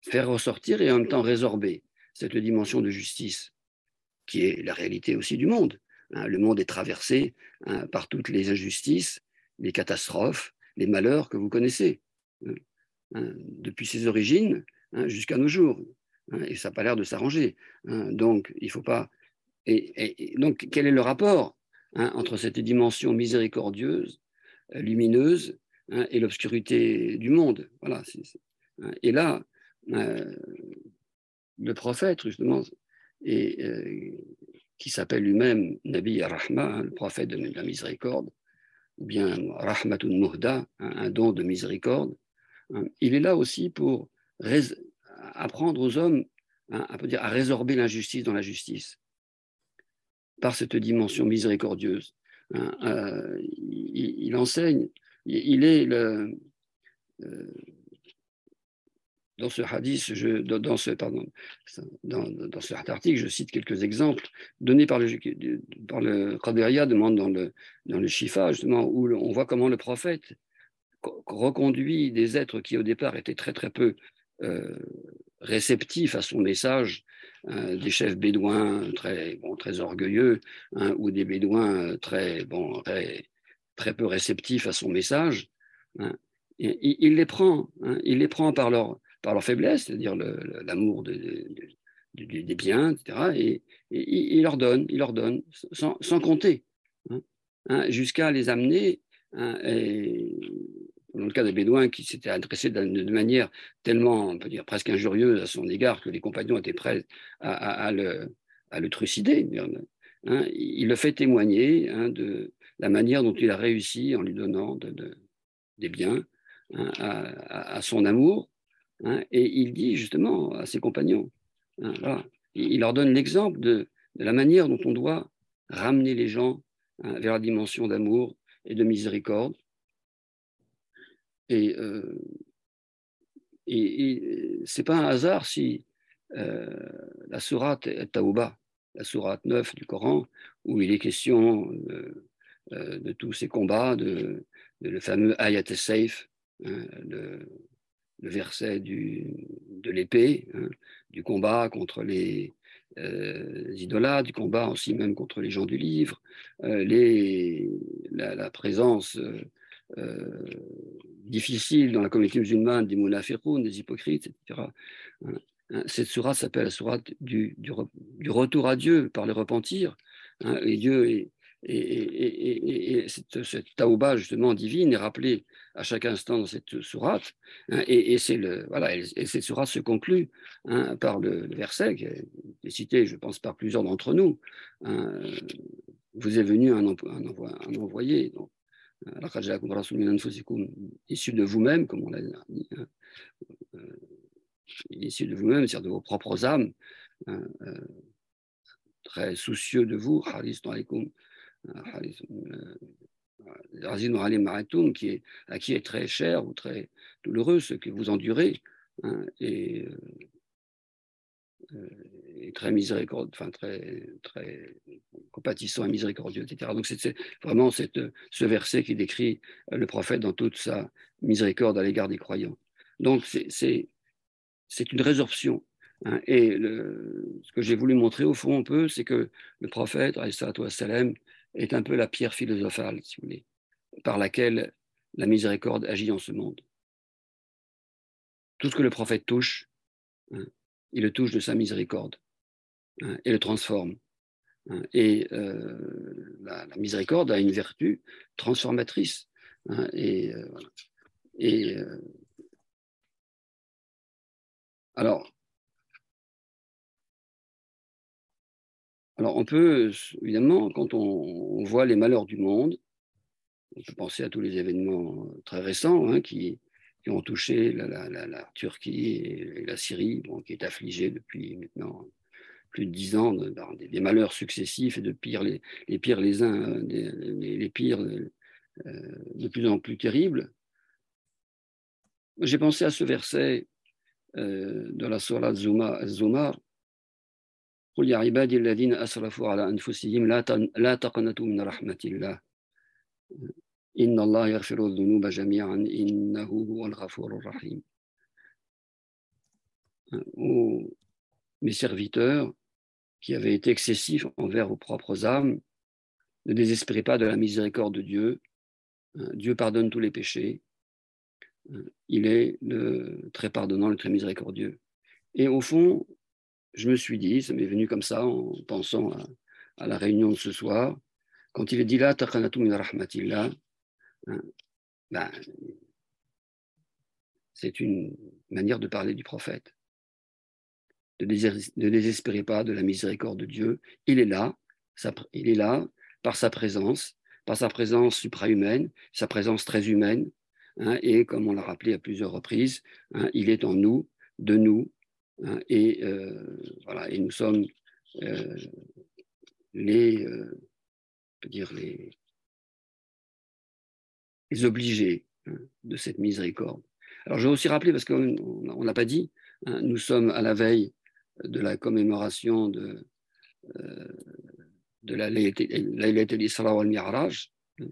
faire ressortir et en même temps résorber cette dimension de justice qui est la réalité aussi du monde. Hein. le monde est traversé hein, par toutes les injustices, les catastrophes, les malheurs que vous connaissez, hein, depuis ses origines jusqu'à nos jours. et ça n'a pas l'air de s'arranger. donc, il faut pas. donc, quel est le rapport entre cette dimension miséricordieuse, lumineuse, Hein, et l'obscurité du monde. Voilà. Hein. et là, euh, le prophète, justement, euh, qui s'appelle lui-même Nabi Rahma, hein, le prophète de, la miséricorde, ou bien Rahmatun Muhda, un don de miséricorde, il est là aussi pour apprendre aux hommes à résorber l'injustice dans la justice, par cette dimension miséricordieuse. Euh, il, enseigne il est le, euh, dans ce hadith, dans, ce, pardon, dans, dans, cet article, je cite quelques exemples donnés par le, par le demande dans le, dans le Shifa, justement, où on voit comment le prophète reconduit des êtres qui au départ étaient très très peu euh, réceptifs à son message, hein, des chefs bédouins très, bon, très orgueilleux, hein, ou des bédouins très, bon, très, très peu réceptifs à son message, hein, il, les prend, hein, il les prend par leur, par leur faiblesse, c'est-à-dire l'amour des biens, etc. Et, il leur donne, il leur donne, sans, compter, hein, jusqu'à les amener. Dans le cas des Bédouins qui s'étaient adressés de, manière tellement, on peut dire, presque injurieuse à son égard que les compagnons étaient prêts à, le, à le, trucider. il le fait témoigner de, la manière dont il a réussi en lui donnant des biens hein, à, son amour. Hein, et il dit justement à ses compagnons, hein, il leur donne l'exemple de, la manière dont on doit ramener les gens vers la dimension d'amour et de miséricorde. Et, euh, et, c'est pas un hasard si euh, la sourate Taouba, la sourate 9 du Coran, où il est question euh, de tous ces combats, de, le fameux Ayat Saif, hein, le, verset de l'épée, hein, du combat contre les euh, idolâtres, du combat aussi même contre les gens du livre, euh, les, la, présence difficile dans la communauté musulmane des munafiqoun, des hypocrites, etc. Hein, cette sourate s'appelle la sourate du, du, retour à Dieu par le repentir. et Dieu est, et, cette, cette, taouba justement divine est rappelée à chaque instant dans cette sourate. Hein, et, c'est le voilà, et, cette sourate se conclut hein, par le, verset qui est cité, je pense, par plusieurs d'entre nous. Hein, vous est venu un, un, envoyé, donc, issu de vous-même, comme on l'a dit, euh, issu de vous-même, c'est-à-dire de vos propres âmes, euh, très soucieux de vous, qui est, à qui est très cher ou très douloureux ce que vous endurez. Hein, et, est très miséricordieux, enfin très, très compatissant et miséricordieux, etc. Donc c'est vraiment cette, ce verset qui décrit le prophète dans toute sa miséricorde à l'égard des croyants. Donc c'est une résorption. Hein. et ce que j'ai voulu montrer au fond un peu, c'est que le prophète, est un peu la pierre philosophale, si vous voulez, par laquelle la miséricorde agit en ce monde. Tout ce que le prophète touche, hein, il le touche de sa miséricorde hein, et le transforme. Hein, et euh, la, miséricorde a une vertu transformatrice. et, euh, et euh, alors, alors, on peut, évidemment, quand on, voit les malheurs du monde, on peut penser à tous les événements très récents qui, qui ont touché la, Turquie et, la Syrie, qui est affligée depuis maintenant plus de dix ans des, malheurs successifs et de pire les, les pires les uns, les, pires euh, de plus en plus terribles. J'ai pensé à ce verset euh, de la Surah Zumar. قل يا عبادي الذين أسرفوا على أنفسهم لا تقنطوا من رحمة الله Inna Allah dhunuba jami'an innahu rahim. mes serviteurs qui avaient été excessifs envers vos propres âmes, ne désespérez pas de la miséricorde de Dieu. Dieu pardonne tous les péchés. Il est le très pardonnant, le très miséricordieux. Et au fond, je me suis dit, ça m'est venu comme ça en pensant à, la réunion de ce soir, quand il est dit là, min rahmatillah, Hein. Ben, c'est une manière de parler du prophète. Ne désespérez pas de la miséricorde de Dieu. Il est là, il est là par sa présence, par sa présence suprahumaine, sa présence très humaine. Hein, et comme on l'a rappelé à plusieurs reprises, hein, il est en nous, de nous, et euh, voilà, et nous sommes euh, les, euh, dire les, les obligés hein, de cette miséricorde. Alors je vais aussi rappeler, parce qu'on n'a pas dit, hein, nous sommes à la veille de la commémoration de, de la Laylat al-Isra al-Mi'raj, hein,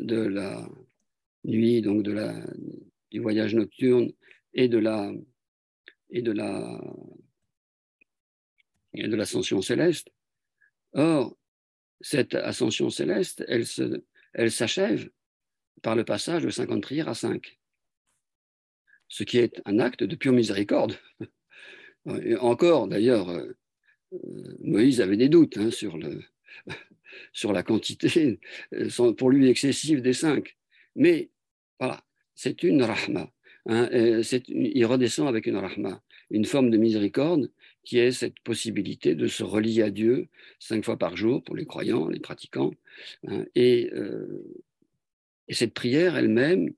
de la nuit, donc de la, du voyage nocturne et de la et de la et de l'ascension céleste. Or, cette ascension céleste, elle se, elle s'achève par le passage de 50 prières à 5, ce qui est un acte de pure miséricorde. Encore, d'ailleurs, euh, euh, Moïse avait des doutes hein, sur, le, sur la quantité, euh, pour lui excessive des cinq. Mais voilà, c'est une rahma. Hein, il redescend avec une rahma, une forme de miséricorde qui est cette possibilité de se relier à Dieu cinq fois par jour pour les croyants, les pratiquants, hein, et et cette prière elle-même,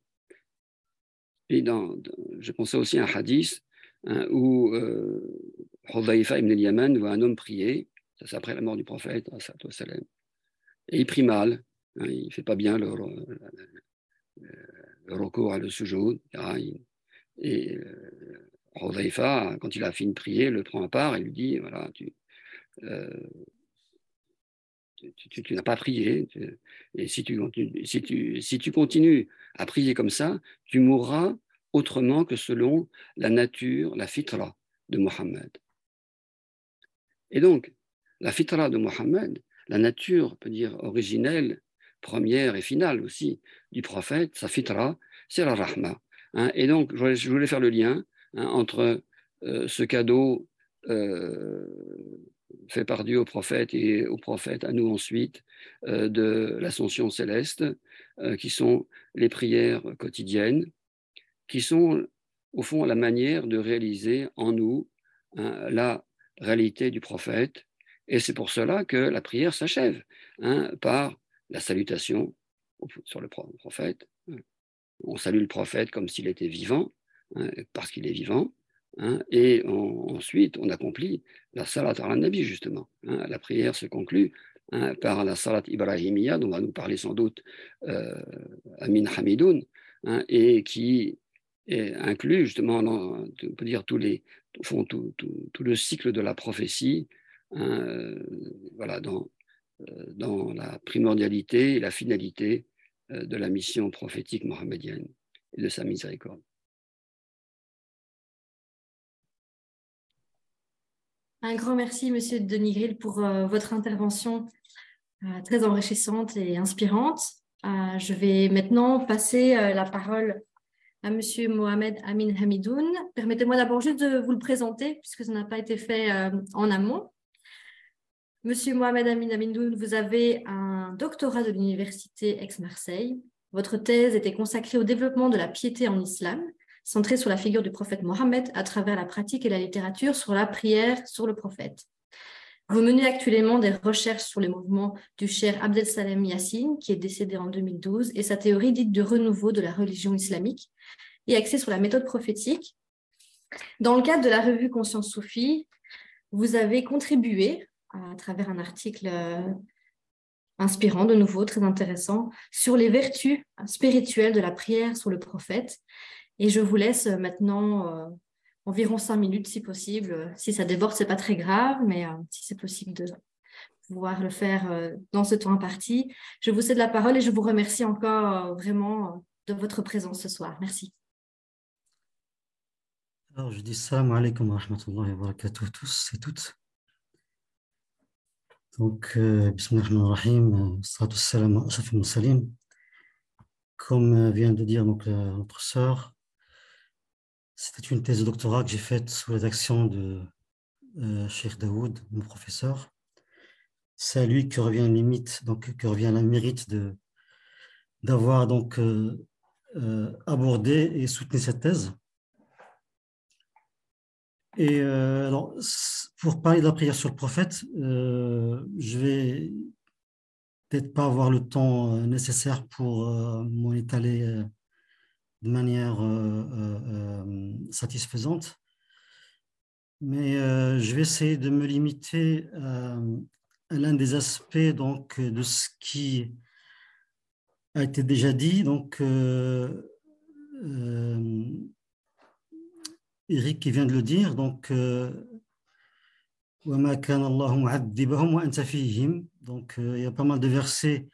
et je pensais aussi à un hadith hein, où euh, ibn voit un homme prier, ça c'est après la mort du prophète, et il prie mal, il ne fait pas bien le, recours à le sujoud, et euh, quand il a fini de prier, le prend à part et lui dit, voilà, tu, euh, tu, n'as pas prié. et si tu, si, tu, si tu continues à prier comme ça, tu mourras autrement que selon la nature, la fitra de Mohammed. Et donc, la fitra de Mohammed, la nature, peut dire originelle, première et finale aussi du prophète, sa fitra, c'est la rahma. Hein. et donc, je voulais, faire le lien hein, entre euh, ce cadeau euh, fait par Dieu au prophète et au prophète à nous ensuite euh, de l'ascension céleste, qui sont les prières quotidiennes, qui sont au fond la manière de réaliser en nous hein, la réalité du prophète. Et c'est pour cela que la prière s'achève par la salutation sur le prophète. On salue le prophète comme s'il était vivant, hein, parce qu'il est vivant. Hein, et ensuite, on accomplit la salat al-Nabi, justement. Hein. la prière se conclut par la salat ibrahimiya, dont va nous parler sans doute euh, Amin Hamidoun, et qui inclut justement, on peut dire, tous les, font tout, le cycle de la prophétie, hein, voilà, dans, dans la primordialité et la finalité de la mission prophétique mohammedienne et de sa miséricorde. Un grand merci, Monsieur Denis Grill, pour euh, votre intervention euh, très enrichissante et inspirante. Euh, je vais maintenant passer la parole à Monsieur Mohamed Amin Hamidoun. Permettez-moi d'abord juste de vous le présenter, puisque ça n'a pas été fait en amont. Monsieur Mohamed Amin Hamidoun, vous avez un doctorat de l'Université Aix-Marseille. Votre thèse était consacrée au développement de la piété en islam centré sur la figure du prophète Mohammed à travers la pratique et la littérature sur la prière sur le prophète. Vous menez actuellement des recherches sur les mouvements du cher Abdel Salem Yassine, qui est décédé en 2012, et sa théorie dite de renouveau de la religion islamique, et axée sur la méthode prophétique. Dans le cadre de la revue Conscience Soufie, vous avez contribué, à travers un article euh, inspirant de nouveau, très intéressant, sur les vertus spirituelles de la prière sur le prophète et je vous laisse euh, maintenant euh, environ cinq minutes si possible. Si ça déborde, c'est pas très grave, mais si c'est possible de pouvoir le faire dans ce temps imparti. Je vous cède la parole et je vous remercie encore vraiment de votre présence ce soir. Merci. Alors, je dis salam alaikum wa rahmatullahi wa barakatuh tous et toutes. Donc, euh, bismillahirrahmanirrahim, salam salam Comme vient de dire notre sœur, c'était une thèse de doctorat que j'ai faite sous la de euh, Cheikh Daoud, mon professeur. C'est à lui que revient limite, donc que revient le mérite d'avoir euh, euh, abordé et soutenu cette thèse. Et alors, pour parler de la prière sur le prophète, je vais peut-être pas avoir le temps nécessaire pour m'en étaler de manière euh, euh, euh, satisfaisante. Mais je vais essayer de me limiter à, l'un des aspects donc, de ce qui a été déjà dit. Donc, Eric qui vient de le dire. Donc, donc, il y a pas mal de versets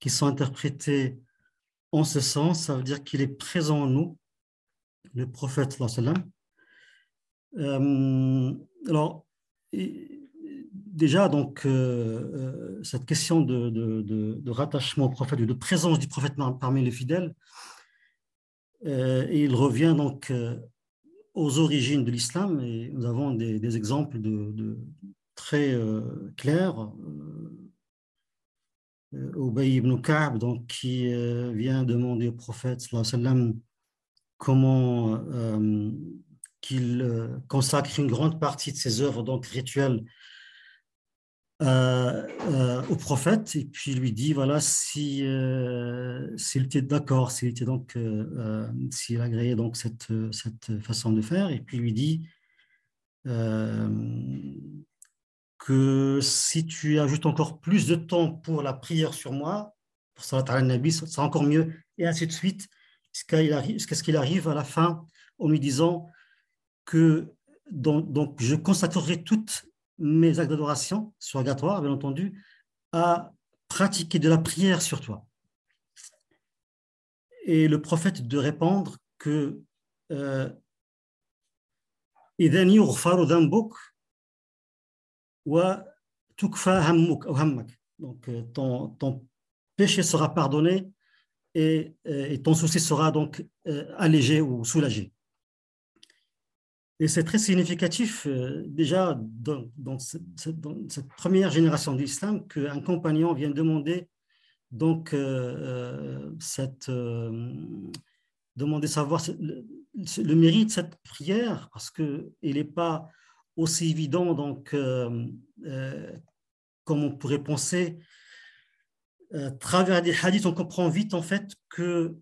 qui sont interprétés en ce sens, ça veut dire qu'il est présent en nous, le prophète. Euh, alors, déjà, donc, euh, euh, cette question de, rattachement au prophète, de présence du prophète parmi les fidèles, il revient donc aux origines de l'islam et nous avons des, exemples de, très clairs Ubay ibn Ka'b, donc, qui euh, vient demander au prophète sallam, comment euh, qu'il euh, consacre une grande partie de ses œuvres donc, rituelles au prophète, et puis lui dit voilà si s'il était d'accord, s'il était donc s'il agréait donc cette, cette façon de faire, et puis lui dit que si tu ajoutes encore plus de temps pour la prière sur moi, pour Salat al-Nabi, c'est encore mieux, et ainsi de suite, jusqu'à ce qu'il arrive à la fin en lui disant que donc, donc je consacrerai toutes mes actes d'adoration, surrogatoires bien entendu, à pratiquer de la prière sur toi. Et le prophète de répondre que euh, donc, euh, ton, ton, péché sera pardonné et, euh, et, ton souci sera donc euh, allégé ou soulagé. Et c'est très significatif déjà dans, cette, première génération de l'islam qu'un compagnon vient demander donc cette demander savoir le, mérite de cette prière parce qu'il n'est pas aussi évident donc, euh, euh, comme on pourrait penser. À travers des hadiths, on comprend vite en fait que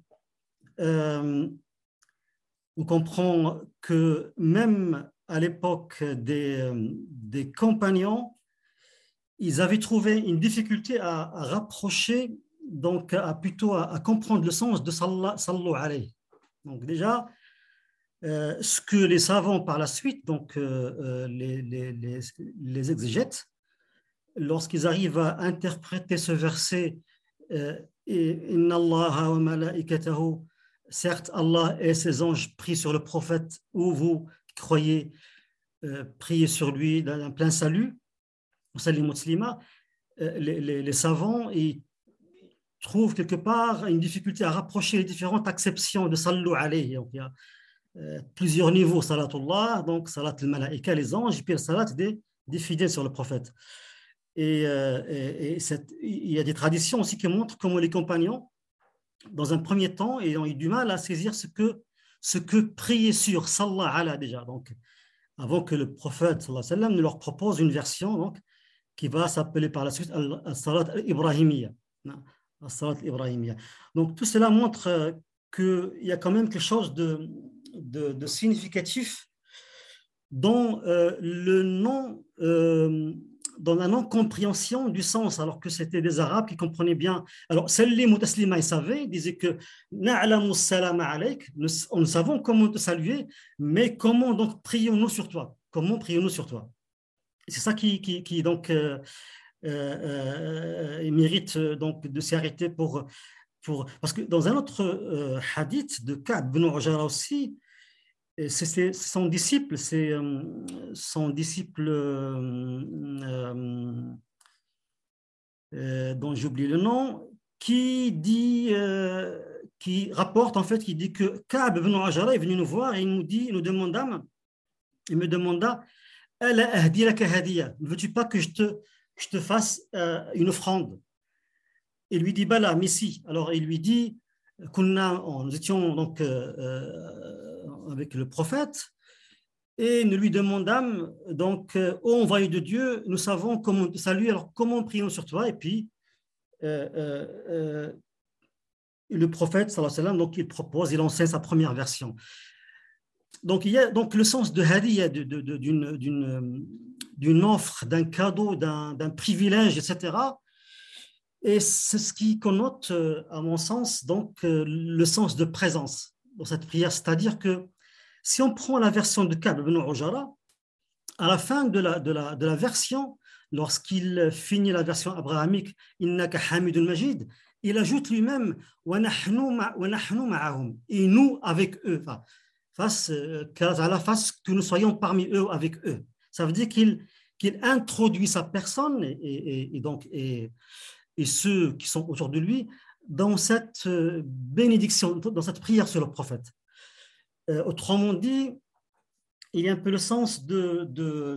euh, on comprend que même à l'époque des, des, compagnons, ils avaient trouvé une difficulté à, rapprocher, donc à, plutôt à, comprendre le sens de sallallahu alayhi. Donc déjà, Euh, ce que les savants par la suite, donc euh, les, les, les, exégètes, lorsqu'ils arrivent à interpréter ce verset, Inna Allah wa certes Allah et ses anges prient sur le prophète, ou vous croyez prier sur lui d'un plein salut, les, les, les savants ils trouvent quelque part une difficulté à rapprocher les différentes acceptions de Sallu alayhi. Donc, il y a euh, plusieurs niveaux, Salatullah, donc Salat al-Malaika, les anges, et puis Salat des, fidèles sur le prophète. Et, euh, il y a des traditions aussi qui montrent comment les compagnons, dans un premier temps, ont eu du mal à saisir ce que, ce que prier sur Sallah ala déjà. Donc, avant que le prophète ne leur propose une version donc, qui va s'appeler par la suite Al-Salat Ibrahimiyya. Al-Salat Ibrahimiyya. Donc tout cela montre euh, qu'il y a quand même quelque chose de, de, significatif dans euh, le non, euh, dans la non-compréhension du sens, alors que c'était des Arabes qui comprenaient bien. Alors, Salim ou Taslima, ils savaient, ils disaient que nous savons comment te saluer, mais comment donc prions-nous sur toi? Comment prions-nous sur toi? C'est ça qui, qui, donc euh, euh, euh mérite donc de s'arrêter pour, pour parce que dans un autre hadith de Ka'b ibn aussi, c'est son disciple, c'est son disciple dont j'oublie le nom, qui dit, qui rapporte en fait, qui dit que Ka'b ibn Ujara est venu nous voir et il nous dit, il nous demanda, il me demanda ne veux-tu pas que je te, je te fasse euh, une offrande? Il lui dit, Bala, mais si. Alors il lui dit, nous étions donc euh, euh, avec le prophète et nous lui demandâmes, donc, ô envoyé de Dieu, nous savons comment te alors comment prions sur toi? Et puis, le prophète, sallallahu alayhi wa donc il propose, il enseigne sa première version. Donc, il y a donc le sens de hadiya, d'une offre, d'un cadeau, d'un privilège, etc. Et c'est ce qui connote, à mon sens, donc le sens de présence dans cette prière. C'est-à-dire que si on prend la version de Kab ibn Ujara, à la fin de la, de la, de la version, lorsqu'il finit la version abrahamique, Innaka Hamidul Majid, il ajoute lui-même et nous avec eux. Euh, face que nous soyons parmi eux avec eux. Ça veut dire qu'il introduit sa personne et, donc et, et, ceux qui sont autour de lui dans cette euh, bénédiction, dans cette prière sur le prophète. Euh, autrement dit, il y a un peu le sens de, de,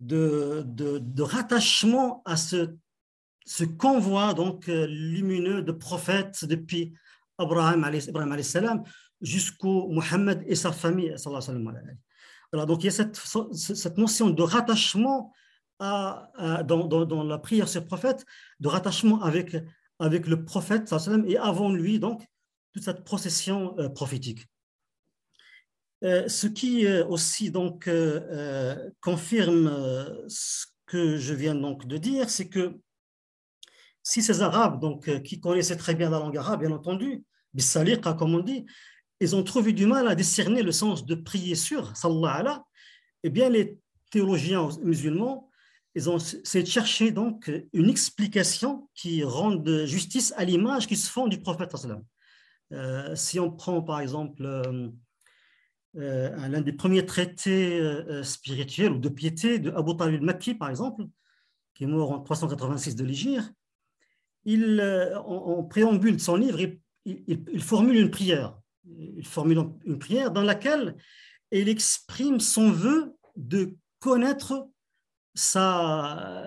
de, de, rattachement à ce, ce convoi donc lumineux de prophètes depuis Abraham, Abraham salam, jusqu'au Mohammed et sa famille. Alors, donc il y a cette, cette notion de rattachement à, dans, dans, la prière sur le prophète, de rattachement avec, avec le prophète et avant lui, donc, toute cette procession euh, prophétique. Euh, ce qui euh, aussi donc confirme ce que je viens donc de dire, c'est que si ces Arabes, donc, qui connaissaient très bien la langue arabe, bien entendu, comme on dit, ils ont trouvé du mal à discerner le sens de prier sur, sallallahu eh bien, les théologiens musulmans, ils ont essayé chercher donc une explication qui rende justice à l'image qui se font du prophète. Euh, si on prend par exemple euh, euh, l'un des premiers traités spirituels ou de piété de Abu Talib al-Makki, par exemple, qui est mort en 386 de l'Égypte, il, en, préambule de son livre, il formule une prière. Il formule une prière dans laquelle il exprime son vœu de connaître sa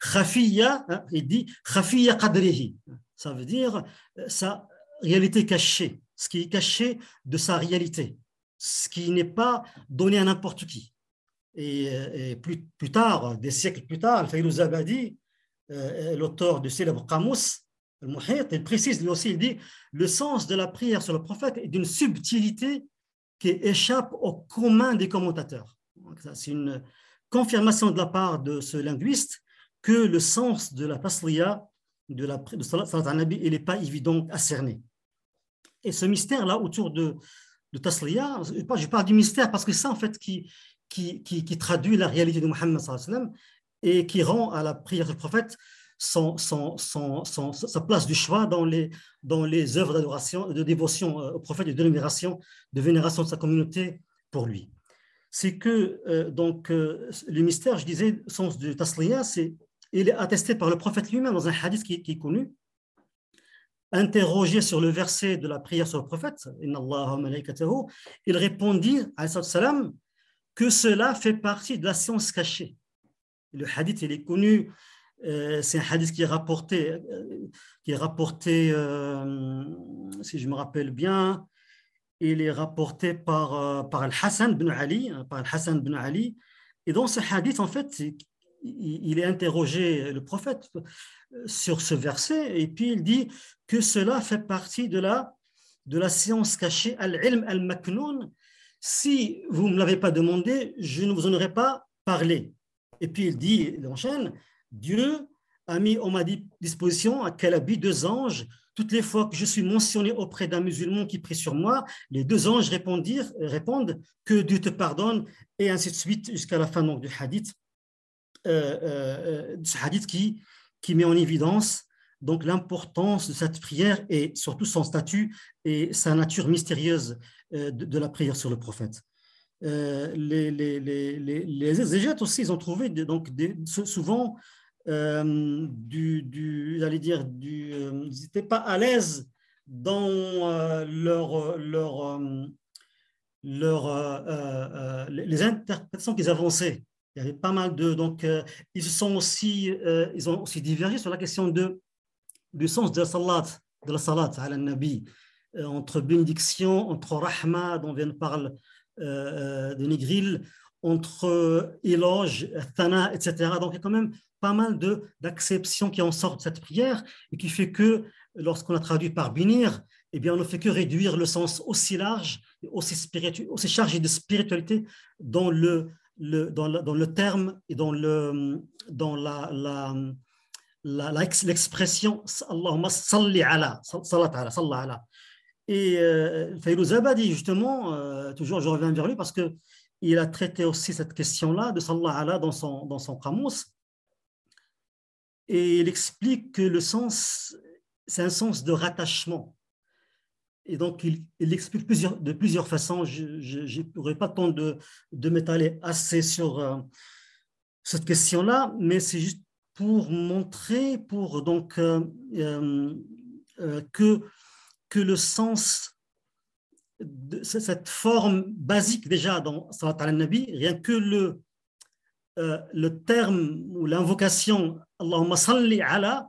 khafiya, hein, il dit khafiya qadrihi, ça veut dire sa réalité cachée, ce qui est caché de sa réalité, ce qui n'est pas donné à n'importe qui. Et, plus, plus, tard, des siècles plus tard, Al-Fayrouz Abadi, euh, l'auteur du célèbre Qamus, il précise lui aussi, il dit le sens de la prière sur le prophète est d'une subtilité qui échappe au commun des commentateurs. C'est une confirmation de la part de ce linguiste que le sens de la tasliya, de la de Salat il n'est pas évident à cerner. Et ce mystère-là autour de, de tasliya. Je parle du mystère parce que c'est ça, en fait, qui, qui, qui, traduit la réalité de Muhammad et qui rend à la prière du prophète son, son, son, sa place du choix dans les, dans les œuvres d'adoration, de dévotion euh, au prophète de vénération, de vénération de sa communauté pour lui. C'est que euh, donc euh, le mystère, je disais, sens du tasliya, c'est il est attesté par le prophète lui-même dans un hadith qui est connu, interrogé sur le verset de la prière sur le prophète, il répondit, salam, que cela fait partie de la science cachée. Le hadith, il est connu, euh, c'est un hadith qui est rapporté, euh, qui est rapporté euh, si je me rappelle bien, il est rapporté par, par Al-Hassan bin Ali, par Al-Hassan Ali. Et dans ce hadith, en fait, il est interrogé, le prophète, sur ce verset, et puis il dit que cela fait partie de la, de science cachée, al-ilm al-maknoun. Si vous ne me l'avez pas demandé, je ne vous en aurais pas parlé. Et puis il dit, il enchaîne, Dieu a mis à ma disposition à habit deux anges. Toutes les fois que je suis mentionné auprès d'un musulman qui prie sur moi, les deux anges répondent que Dieu te pardonne, et ainsi de suite jusqu'à la fin du hadith. Euh, euh, ce hadith qui, qui met en évidence donc l'importance de cette prière et surtout son statut et sa nature mystérieuse euh, de, la prière sur le prophète. les, les, les, les, aussi, ils ont trouvé donc souvent du, du j'allais dire, du, ils n'étaient pas à l'aise dans leur les interprétations qu'ils avançaient. Il y avait pas mal de. Donc, euh, ils, sont aussi, euh, ils ont aussi divergé sur la question de, du sens de la salat, de la salat à la Nabi, euh, entre bénédiction, entre rahma, dont vient parle de Nigril, entre éloge, thana, etc. Donc, il y a quand même pas mal d'acceptions qui en sortent de cette prière et qui fait que lorsqu'on a traduit par bénir, eh bien, on ne fait que réduire le sens aussi large, aussi, aussi chargé de spiritualité dans le, le, dans, le, dans, le, terme et dans, le, dans la, la, la, l'expression Allahumma salli ala, salat ala, salli ala. Et euh, Fayrouz justement, euh, toujours je reviens vers lui parce qu'il a traité aussi cette question-là de salli ala dans son, dans son Qamus. Et il explique que le sens, c'est un sens de rattachement. Et donc, il, il explique de plusieurs façons. Je n'aurai pas le temps de, de m'étaler assez sur euh, cette question-là, mais c'est juste pour montrer, pour donc euh, euh, que, que le sens de cette forme basique déjà dans Salat al-Nabi, rien que le, le terme ou l'invocation Allahumma salli ala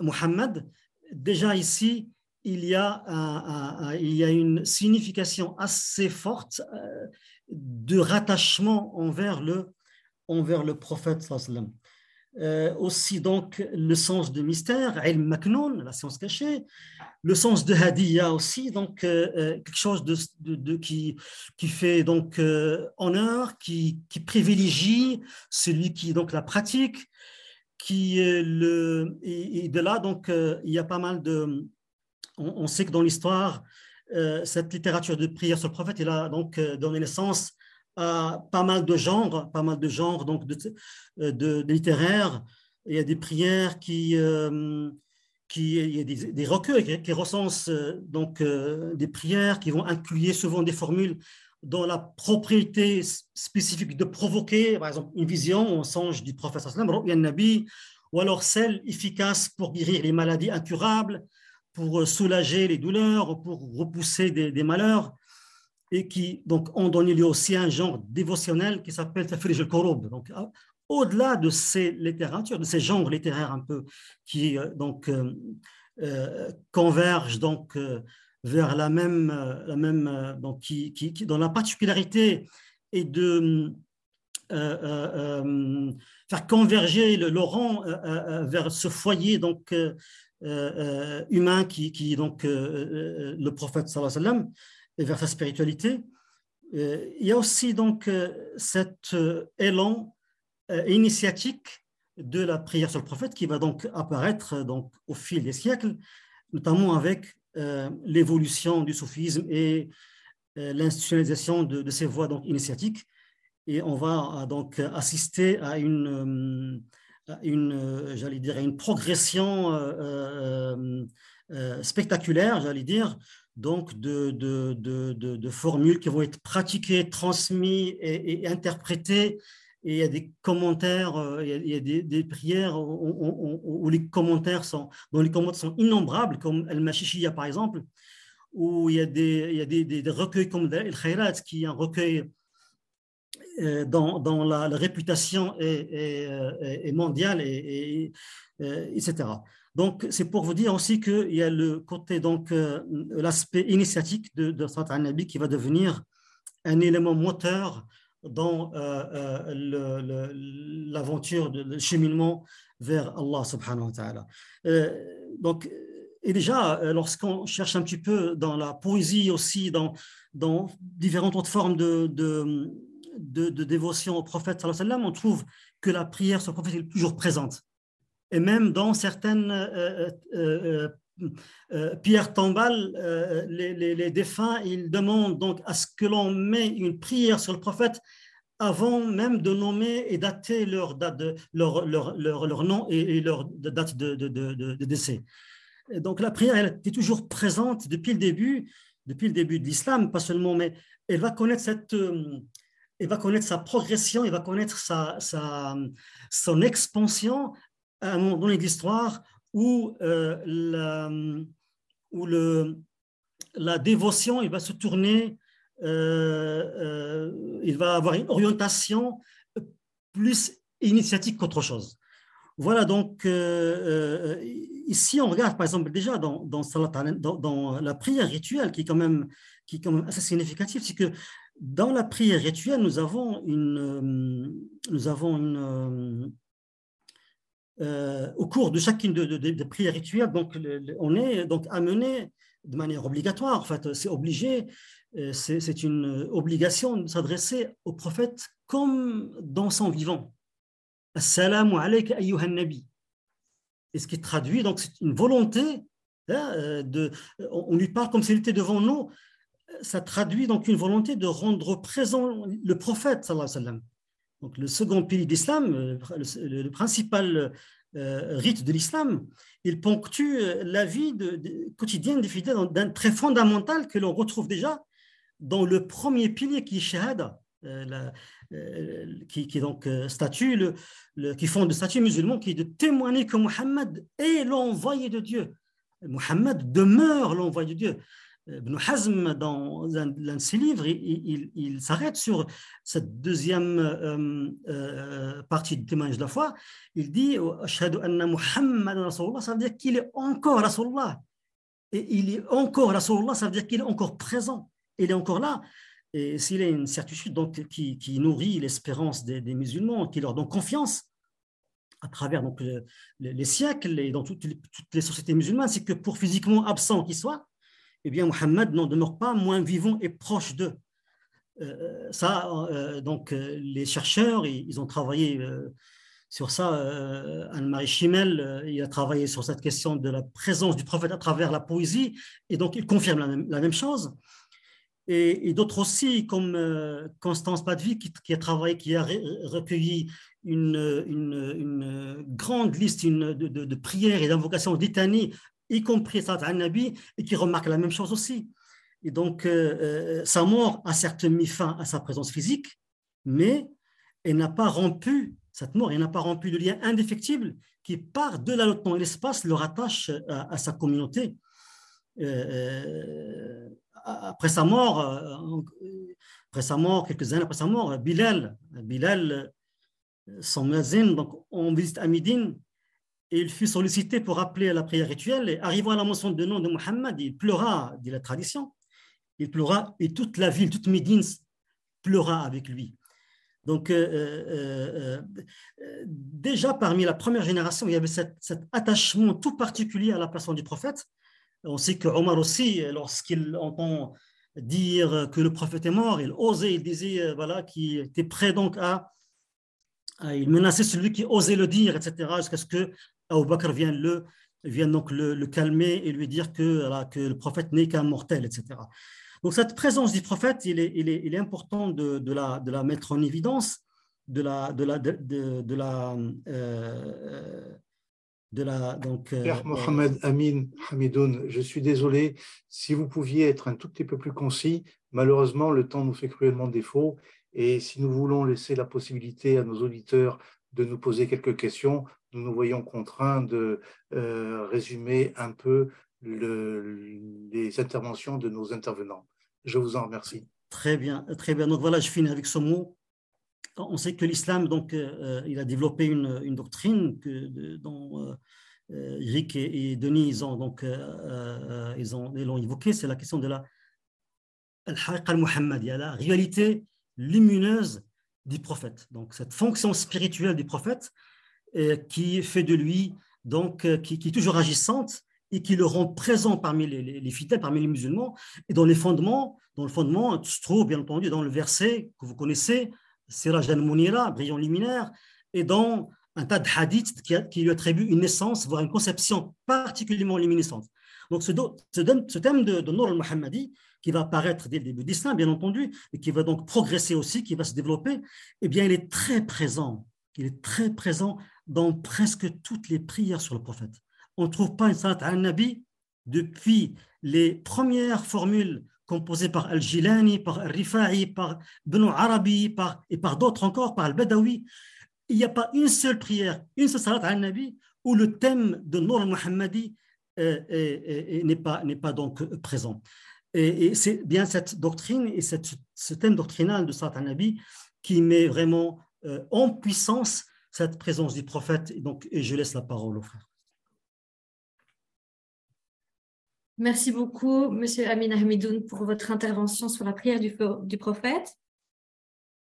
Muhammad, déjà ici, il y a, il y a une signification assez forte euh, de rattachement envers le, envers le prophète. Euh, aussi donc le sens de mystère, ilm maknoun, la science cachée, le sens de hadiya aussi, donc euh, euh, quelque chose de, de, qui, qui fait donc honneur, qui, qui privilégie celui qui donc la pratique, qui le et, de là donc il y a pas mal de on, sait que dans l'histoire, euh, cette littérature de prière sur le prophète, il a donc euh, donné naissance à pas mal de genres, pas mal de genres donc de, euh, littéraires. Il y a des prières qui, qui il y a des, recueils qui, recensent donc des prières qui vont inclure souvent des formules dont la propriété spécifique de provoquer, par exemple, une vision, un songe du prophète ou alors celle efficace pour guérir les maladies incurables, pour soulager les douleurs, pour repousser des, malheurs, et qui donc ont donné lieu aussi à un genre dévotionnel qui s'appelle Tafrij al Donc, au-delà de ces littératures, de ces genres littéraires un peu qui euh, donc euh, euh, convergent donc vers la même, la même donc qui, qui, qui, dans la particularité et de faire converger le Laurent vers ce foyer donc euh, euh, humain qui, qui donc euh, le prophète sallallahu alayhi vers sa spiritualité. il y a aussi donc cet élan initiatique de la prière sur le prophète qui va donc apparaître donc au fil des siècles, notamment avec l'évolution du soufisme et l'institutionnalisation de, ces voies donc, initiatiques. Et on va donc assister à une, une j'allais dire, une progression spectaculaire, j'allais dire, donc de, de, de, de, formules qui vont être pratiquées, transmises et, interprétées. Et il y a des commentaires, euh, il y a, des, prières où, les commentaires sont, dont les commentaires sont innombrables, comme El Machichia par exemple, où il y a des, il y a des recueils comme El Khairat, qui est un recueil euh, dont, la, réputation est, est, mondiale, et, etc. Donc, c'est pour vous dire aussi qu'il y a le côté, donc, euh, l'aspect initiatique de, de nabi qui va devenir un élément moteur dans euh, euh, l'aventure, le, cheminement vers Allah subhanahu wa ta'ala. donc, et déjà, lorsqu'on cherche un petit peu dans la poésie aussi, dans, dans différentes autres formes de, de, dévotion au prophète, on trouve que la prière sur le prophète est toujours présente et même dans certaines euh, euh, euh, pierres tombales, les, les, défunts, ils demandent donc à ce que l'on met une prière sur le prophète avant même de nommer et dater leur, date de, leur, leur, leur, nom et, leur date de, de, de, décès. donc la prière, elle est toujours présente depuis le début, depuis le début de l'islam, pas seulement, mais elle va connaître cette, elle va connaître sa progression, elle va connaître sa, son expansion à un moment donné de l'histoire où, euh, la, où le, la dévotion il va se tourner, euh, euh, il va avoir une orientation plus initiatique qu'autre chose. Voilà, donc ici on regarde par exemple déjà dans, dans, dans, la prière rituelle qui est quand même, qui est quand même assez significative, c'est que dans la prière rituelle, nous avons une, nous avons une, euh, au cours de chacune des prières rituelles, donc, on est donc amené de manière obligatoire, en fait, c'est obligé, euh, c'est une obligation de s'adresser au prophète comme dans son vivant. Assalamu alayka ayyuhan nabi. Et ce qui traduit, donc c'est une volonté, hein, euh, de, on lui parle comme s'il était devant nous, ça traduit donc une volonté de rendre présent le prophète, sallallahu. Donc, le second pilier d'islam, euh, le, principal euh, rite de l'islam, il ponctue euh, la vie quotidienne des fidèles d'un très fondamental que l'on retrouve déjà dans le premier pilier qui est shahada, qui, est donc statut, le, qui fonde le statut musulman, qui est de témoigner que Muhammad est l'envoyé de Dieu. Muhammad demeure l'envoyé de Dieu. Ibn Hazm, dans l'un de ses livres, il, s'arrête sur cette deuxième euh, euh, partie du témoignage de la foi. Il dit ça veut dire qu'il est encore Rasulullah. Et il est encore Rasulullah, ça veut dire qu'il est encore présent. Il est encore là. Et s'il a une certitude donc, qui, nourrit l'espérance des, musulmans, qui leur donne confiance à travers donc, les siècles et dans toutes les, toutes les sociétés musulmanes, c'est que pour physiquement absent qu'il soit, eh bien, Mohammed n'en demeure pas moins vivant et proche d'eux. Euh, ça, euh, donc, euh, les chercheurs, ils, ont travaillé sur ça. Anne-Marie Chimel, il a travaillé sur cette question de la présence du prophète à travers la poésie, et donc il confirme la même, chose. Et, d'autres aussi, comme Constance Padvi, qui, a travaillé, qui a recueilli une, grande liste de, de, prières et d'invocations d'Itanie y compris Salat al-Nabi, et qui remarque la même chose aussi. Et donc, euh, euh, sa mort a certes mis fin à sa présence physique, mais elle n'a pas rompu, cette mort, elle n'a pas rompu le lien indéfectible qui, part de la temps et l'espace, le rattache à, sa communauté. Euh, après sa mort, après sa mort, quelques années après sa mort, Bilal, Bilal son muezzin, donc on visite à Médine, et il fut sollicité pour appeler à la prière rituelle. Et arrivant à la mention de nom de Muhammad, il pleura, dit la tradition. Il pleura et toute la ville, toute Médine pleura avec lui. Donc, euh, euh, euh, déjà parmi la première génération, il y avait cet, attachement tout particulier à la personne du prophète. On sait que Omar aussi, lorsqu'il entend dire que le prophète est mort, il osait, il disait voilà, qu'il était prêt donc à, il menaçait celui qui osait le dire, etc., jusqu'à ce que Abu Bakr vient, le, vient donc le, calmer et lui dire que, que le prophète n'est qu'un mortel, etc. Donc cette présence du prophète, il est, il est, il est important de, de, la, de la mettre en évidence, de la, de la, de, de la, euh, de la donc. Euh, Père Mohamed Amin Hamidoun, je suis désolé. Si vous pouviez être un tout petit peu plus concis, malheureusement le temps nous fait cruellement défaut. Et si nous voulons laisser la possibilité à nos auditeurs de nous poser quelques questions, nous nous voyons contraints de euh, résumer un peu les interventions de nos intervenants. Je vous en remercie. Très bien, très bien. Donc voilà, je finis avec ce mot. On sait que l'islam, donc, euh, il a développé une, une doctrine que, dont euh, et, Denis ont donc ils ont l'ont évoqué, c'est la question de la al la réalité lumineuse du prophète. Donc cette fonction spirituelle du prophète qui fait de lui donc qui, qui est toujours agissante et qui le rend présent parmi les, fidèles, parmi les musulmans, et dans les fondements, dans le fondement se trouve bien entendu dans le verset que vous connaissez, Siraj al-Munira, brillant luminaire, et dans un tas de hadiths qui, lui attribuent une naissance, voire une conception particulièrement luminescente. Donc ce, ce thème de, de Nour al-Muhammadi, qui va apparaître dès le début d'Islam, bien entendu, et qui va donc progresser aussi, qui va se développer, eh bien, il est très présent. Il est très présent dans presque toutes les prières sur le prophète on ne trouve pas une salat al-Nabi depuis les premières formules composées par Al-Jilani, par Al-Rifa'i, par Beno Arabi par, et par d'autres encore, par Al-Badawi. Il n'y a pas une seule prière, une seule salat al-Nabi où le thème de Nour al-Muhammadi euh, n'est pas, pas donc présent. Et, c'est bien cette doctrine et cette, ce thème doctrinal de salat al-Nabi qui met vraiment euh, en puissance cette présence du prophète. Et, donc, et je laisse la parole au frère. Merci beaucoup, Monsieur Amin Ahmidoun, pour votre intervention sur la prière du, du prophète.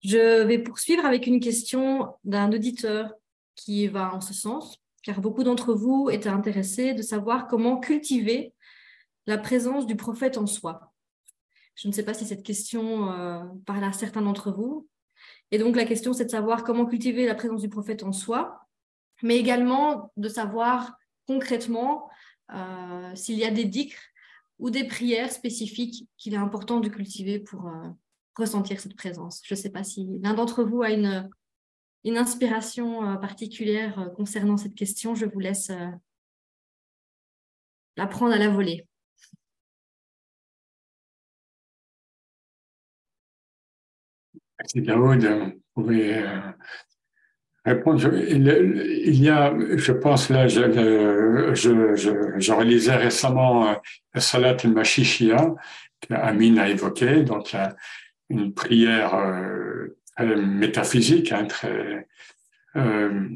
Je vais poursuivre avec une question d'un auditeur qui va en ce sens, car beaucoup d'entre vous étaient intéressés de savoir comment cultiver la présence du prophète en soi. Je ne sais pas si cette question euh, parle à certains d'entre vous. Et donc la question, c'est de savoir comment cultiver la présence du prophète en soi, mais également de savoir concrètement euh, s'il y a des dicres ou des prières spécifiques qu'il est important de cultiver pour euh, ressentir cette présence. Je ne sais pas si l'un d'entre vous a une, une inspiration euh, particulière concernant cette question. Je vous laisse la prendre à la volée. Merci Daoud. Vous pouvez il, y a, je pense là, je, je, réalisais récemment la Salat al-Mashishia, qu'Amin a évoqué, donc une prière euh, métaphysique, hein, très euh,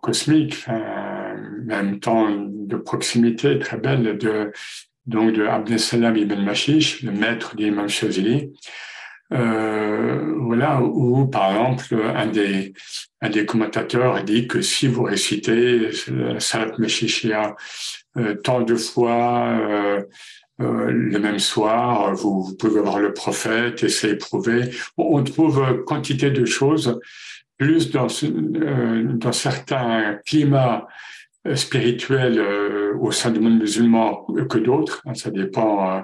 cosmique, en même temps de proximité très belle de donc de Abdel Salam ibn Mashish, le maître d'Imam Shazili. Euh, voilà, où par exemple un des, un des commentateurs dit que si vous récitez Salat Meshichia euh, tant de fois euh, euh, le même soir, vous, pouvez voir le prophète et c'est éprouvé. On trouve quantité de choses, plus dans, euh, dans certains climats euh, spirituels euh, au sein du monde musulman que d'autres. Hein, ça dépend. Euh,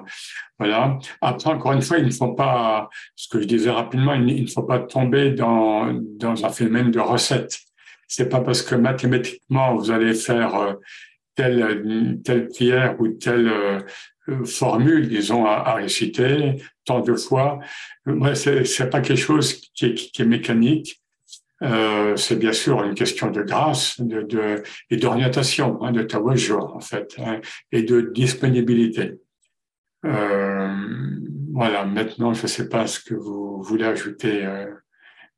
voilà. Après, encore une fois, il ne faut pas, ce que je disais rapidement, il ne faut pas tomber dans, dans un phénomène de recette. C'est pas parce que mathématiquement vous allez faire telle, telle prière ou telle formule, disons, à, réciter tant de fois. Ouais, c'est pas quelque chose qui est, qui est mécanique. Euh, c'est bien sûr une question de grâce de, de, et d'orientation, hein, de tawajjur en fait, hein, et de disponibilité. Euh, voilà, maintenant, je ne sais pas ce que vous voulez ajouter euh,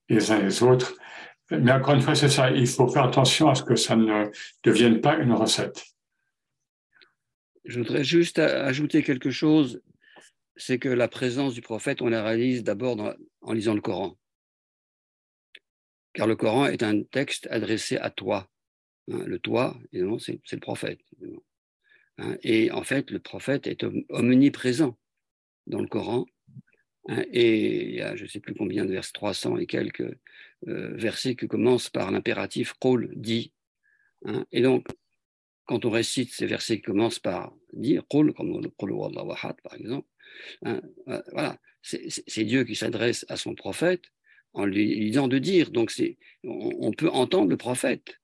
les uns les autres, mais encore une fois, c'est ça, il faut faire attention à ce que ça ne devienne pas une recette. Je voudrais juste ajouter quelque chose, c'est que la présence du prophète, on la réalise d'abord en lisant le Coran car le Coran est un texte adressé à toi. Hein, le toi, évidemment, c'est le prophète. Hein, et en fait, le prophète est omniprésent dans le Coran. Hein, et il y a je ne sais plus combien de versets, 300 et quelques euh, versets qui commencent par l'impératif Qul, dit. et donc, quand on récite ces versets qui commencent par dire Qul, comme le Qul par exemple, Hein, voilà, c'est Dieu qui s'adresse à son prophète en lui, disant de dire. Donc, on, on, peut entendre le prophète.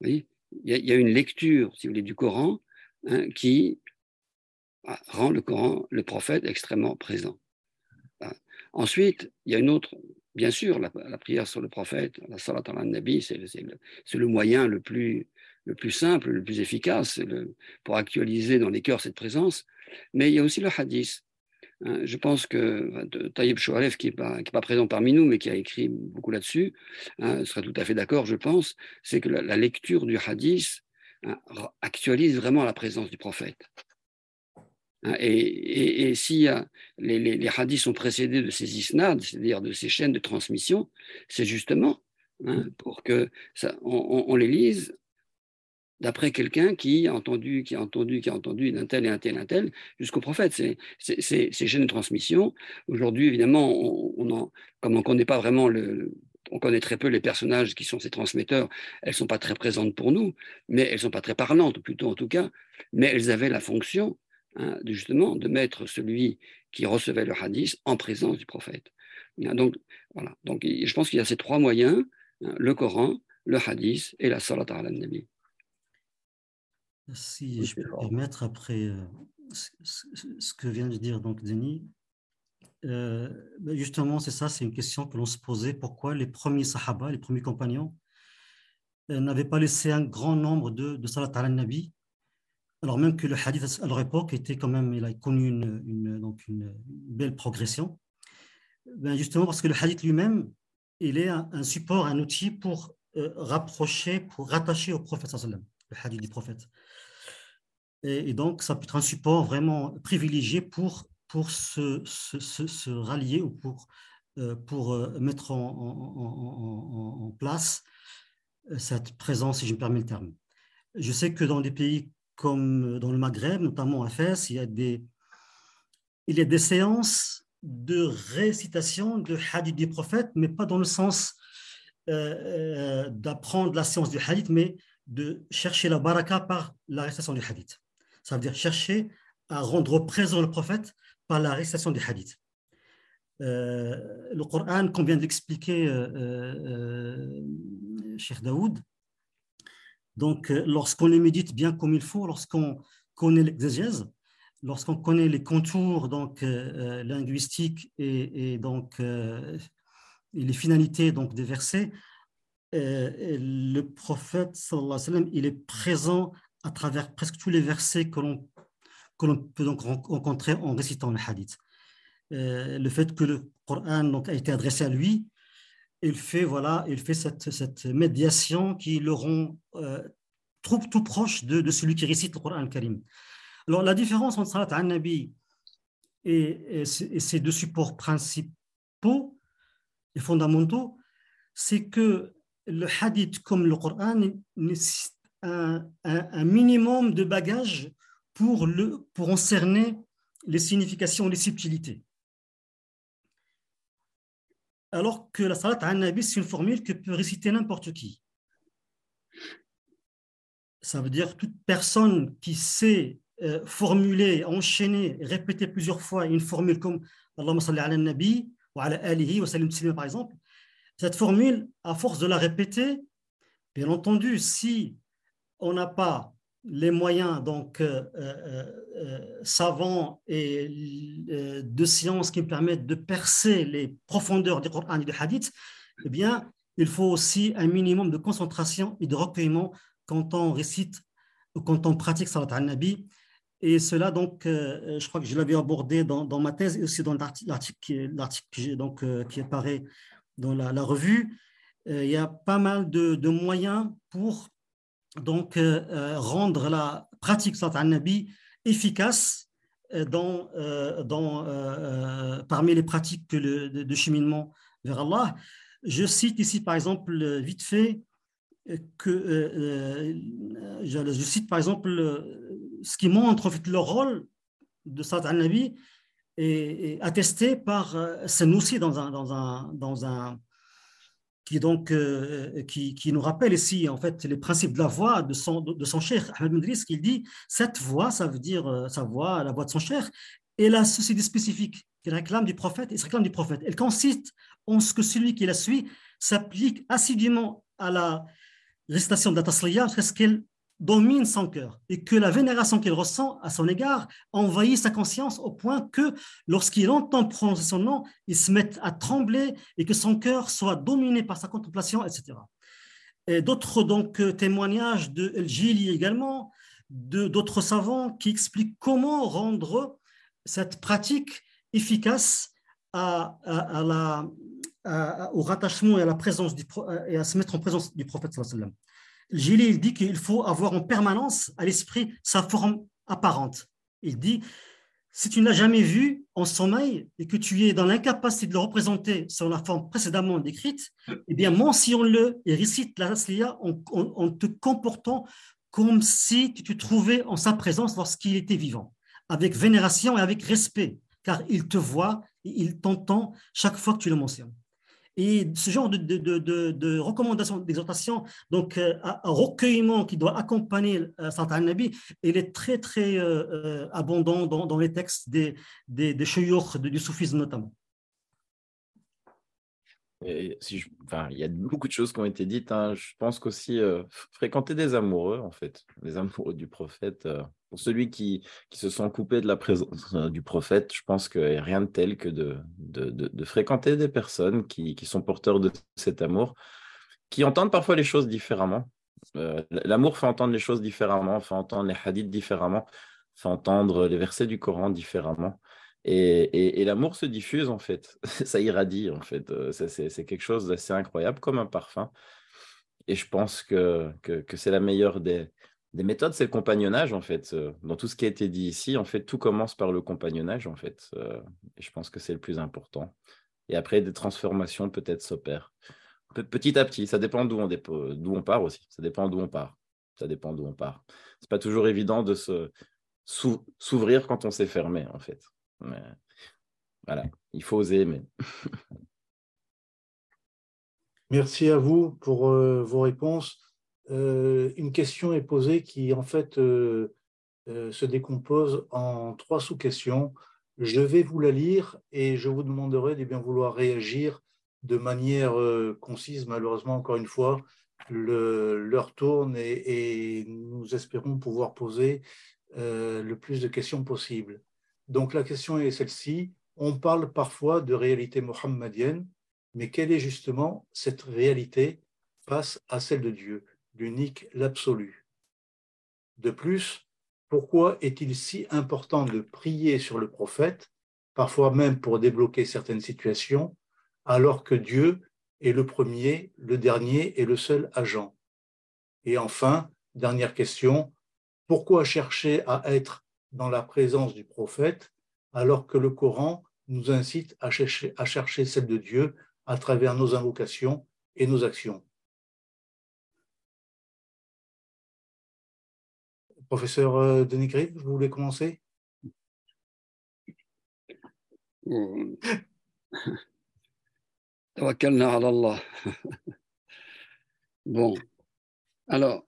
il, y a, une lecture, si vous voulez, du Coran hein, qui ah, rend le Coran, le prophète, extrêmement présent. Ensuite, il y a une autre, bien sûr, la, prière sur le prophète, la salat al-nabi, c'est le, le, moyen le plus, le plus simple, le plus efficace pour actualiser dans les cœurs cette présence. Mais il y a aussi le hadith. Hein, je pense que Taïb Choualef, qui n'est pas, présent parmi nous, mais qui a écrit beaucoup là-dessus, hein, sera tout à fait d'accord, je pense, c'est que la, lecture du hadith hein, actualise vraiment la présence du prophète. Et, si les, hadiths sont précédés de ces isnads, c'est-à-dire de ces chaînes de transmission, c'est justement pour que ça, on, les lise d'après quelqu'un qui a entendu, qui a entendu, qui a entendu d'un tel et un tel, un tel, jusqu'au prophète. C'est ces chaînes de transmission. Aujourd'hui, évidemment, on, comme on ne connaît pas vraiment le, on connaît très peu les personnages qui sont ces transmetteurs, elles ne sont pas très présentes pour nous, mais elles ne sont pas très parlantes, plutôt en tout cas, mais elles avaient la fonction, hein, justement, de mettre celui qui recevait le hadith en présence du prophète. Donc, voilà. Donc, je pense qu'il y a ces trois moyens, hein, le Coran, le hadith et la salat al-nabi. Si je peux permettre, après euh, ce que vient de dire donc Denis, euh, ben, justement, c'est ça, c'est une question que l'on se posait. Pourquoi les premiers sahaba, les premiers compagnons, euh, n'avaient pas laissé un grand nombre de, de salat al-nabi alors même que le hadith à leur époque était quand même, il a connu une, donc une, belle progression. Ben justement parce que le hadith lui-même, il est un, support, un outil pour rapprocher, pour rattacher au prophète le hadith du prophète. Et, donc, ça peut être un support vraiment privilégié pour, pour se, se, se, rallier ou pour, euh, pour euh, mettre en, en, en, place euh, cette présence, si je me permets le terme. Je sais que dans des pays comme dans le Maghreb, notamment à Fès, il y a des, il y a des séances de récitation de hadith des prophètes, mais pas dans le sens d'apprendre la séance du hadith, mais de chercher la baraka par la récitation du hadith. Ça veut dire chercher à rendre présent le prophète par la récitation des hadiths. Euh, le Coran, qu'on vient d'expliquer, euh, euh, Cheikh Daoud, donc lorsqu'on les médite bien comme il faut, lorsqu'on connaît l'exégèse, lorsqu'on connaît les contours donc, linguistiques et, donc, les finalités donc, des versets, le prophète, sallallahu il est présent à travers presque tous les versets que l'on peut donc rencontrer en récitant le hadith. Euh, le fait que le Coran donc, a été adressé à lui, il fait, voilà, il fait cette, cette médiation qui le rend euh, tout, tout, proche de, de, celui qui récite le Coran Karim. Alors, la différence entre Salat al-Nabi et, et, ces deux supports principaux et fondamentaux, c'est que le hadith comme le Coran un, minimum de bagages pour, le, pour en cerner les significations, les subtilités. Alors que la salat al-nabi, c'est une formule que peut réciter n'importe qui. Ça veut dire toute personne qui sait euh, formuler, enchaîner, répéter plusieurs fois une formule comme Allahumma salli ala nabi wa ala alihi wa sallim par exemple, cette formule, à force de la répéter, bien entendu, si on n'a pas les moyens donc euh, euh, euh, savants et de sciences qui permettent de percer les profondeurs du Coran et du Hadith, eh bien, il faut aussi un minimum de concentration et de recueillement quand on récite ou quand on pratique Salat al-Nabi. Et cela, donc, je crois que je l'avais abordé dans, ma thèse et aussi dans l'article donc, qui apparaît dans la, revue. il y a pas mal de moyens pour donc euh, euh, rendre la pratique salat al-nabi efficace euh, dans, parmi les pratiques de, cheminement vers Allah. Je cite ici par exemple vite fait que je, cite par exemple ce qui montre en fait le rôle de salat al-nabi est, attesté par Sanoussi dans un, dans un, dans un qui, donc, euh, qui, qui, nous rappelle ici en fait les principes de la voix de son, de son cher Ahmed Medris, qui dit cette voix, ça veut dire euh, sa voix, la voix de son cher, et la société spécifique qu'il réclame du prophète, il se réclame du prophète. Elle consiste en ce que celui qui la suit s'applique assidûment à la récitation de la jusqu'à qu'elle domine son cœur et que la vénération qu'il ressent à son égard envahit sa conscience au point que lorsqu'il entend prononcer son nom, il se met à trembler et que son cœur soit dominé par sa contemplation, etc. Et d'autres donc témoignages de El Gili également, d'autres savants qui expliquent comment rendre cette pratique efficace au rattachement et à se mettre en présence du prophète Gili il dit qu'il faut avoir en permanence à l'esprit sa forme apparente. Il dit si tu n'as jamais vu en sommeil et que tu es dans l'incapacité de le représenter sur la forme précédemment décrite, eh bien mentionne-le et récite la rasliya en, en, te comportant comme si tu te trouvais en sa présence lorsqu'il était vivant, avec vénération et avec respect, car il te voit et il t'entend chaque fois que tu le mentionnes. Et ce genre de, de, de, de recommandation, d'exhortation, donc euh, un recueillement qui doit accompagner euh, Santa Nabi, il est très, très euh, euh, abondant dans, les textes des, des, des du soufisme notamment. Il y a beaucoup de choses qui ont été dites. Hein. Je pense qu'aussi fréquenter des amoureux, en fait, les amoureux du prophète. pour celui qui, qui se sent coupé de la présence du prophète, je pense qu'il n'y a rien de tel que de, de, de, fréquenter des personnes qui, qui, sont porteurs de cet amour, qui entendent parfois les choses différemment. L'amour fait entendre les choses différemment, fait entendre les hadiths différemment, fait entendre les versets du Coran différemment. Et, l'amour se diffuse, en fait. Ça irradie, en fait. Euh, c'est quelque chose d'assez incroyable, comme un parfum. Et je pense que, que, c'est la meilleure des, des méthodes, c'est le compagnonnage, en fait. Euh, dans tout ce qui a été dit ici, en fait, tout commence par le compagnonnage, en fait. Euh, et je pense que c'est le plus important. Et après, des transformations peut-être s'opèrent. Petit à petit, ça dépend d'où on, on part aussi. Ça dépend d'où on part. Ça dépend d'où on part. C'est pas toujours évident de se s'ouvrir quand on s'est fermé, en fait. Mais voilà, il faut oser mais Merci à vous pour euh, vos réponses. Euh, une question est posée qui, en fait, euh, se décompose en trois sous-questions. Je vais vous la lire et je vous demanderai de bien vouloir réagir de manière concise. Malheureusement, encore une fois, l'heure tourne et, et, nous espérons pouvoir poser le plus de questions possible. Donc la question est celle-ci. On parle parfois de réalité mohammedienne, mais quelle est justement cette réalité face à celle de Dieu, l'unique, l'absolu? De plus, pourquoi est-il si important de prier sur le prophète, parfois même pour débloquer certaines situations, alors que Dieu est le premier, le dernier et le seul agent? Et enfin, dernière question, pourquoi chercher à être dans la présence du prophète, alors que le Coran nous incite à chercher, celle de Dieu à travers nos invocations et nos actions. Professeur euh, Denis Griff, vous voulez commencer? Bon, alors,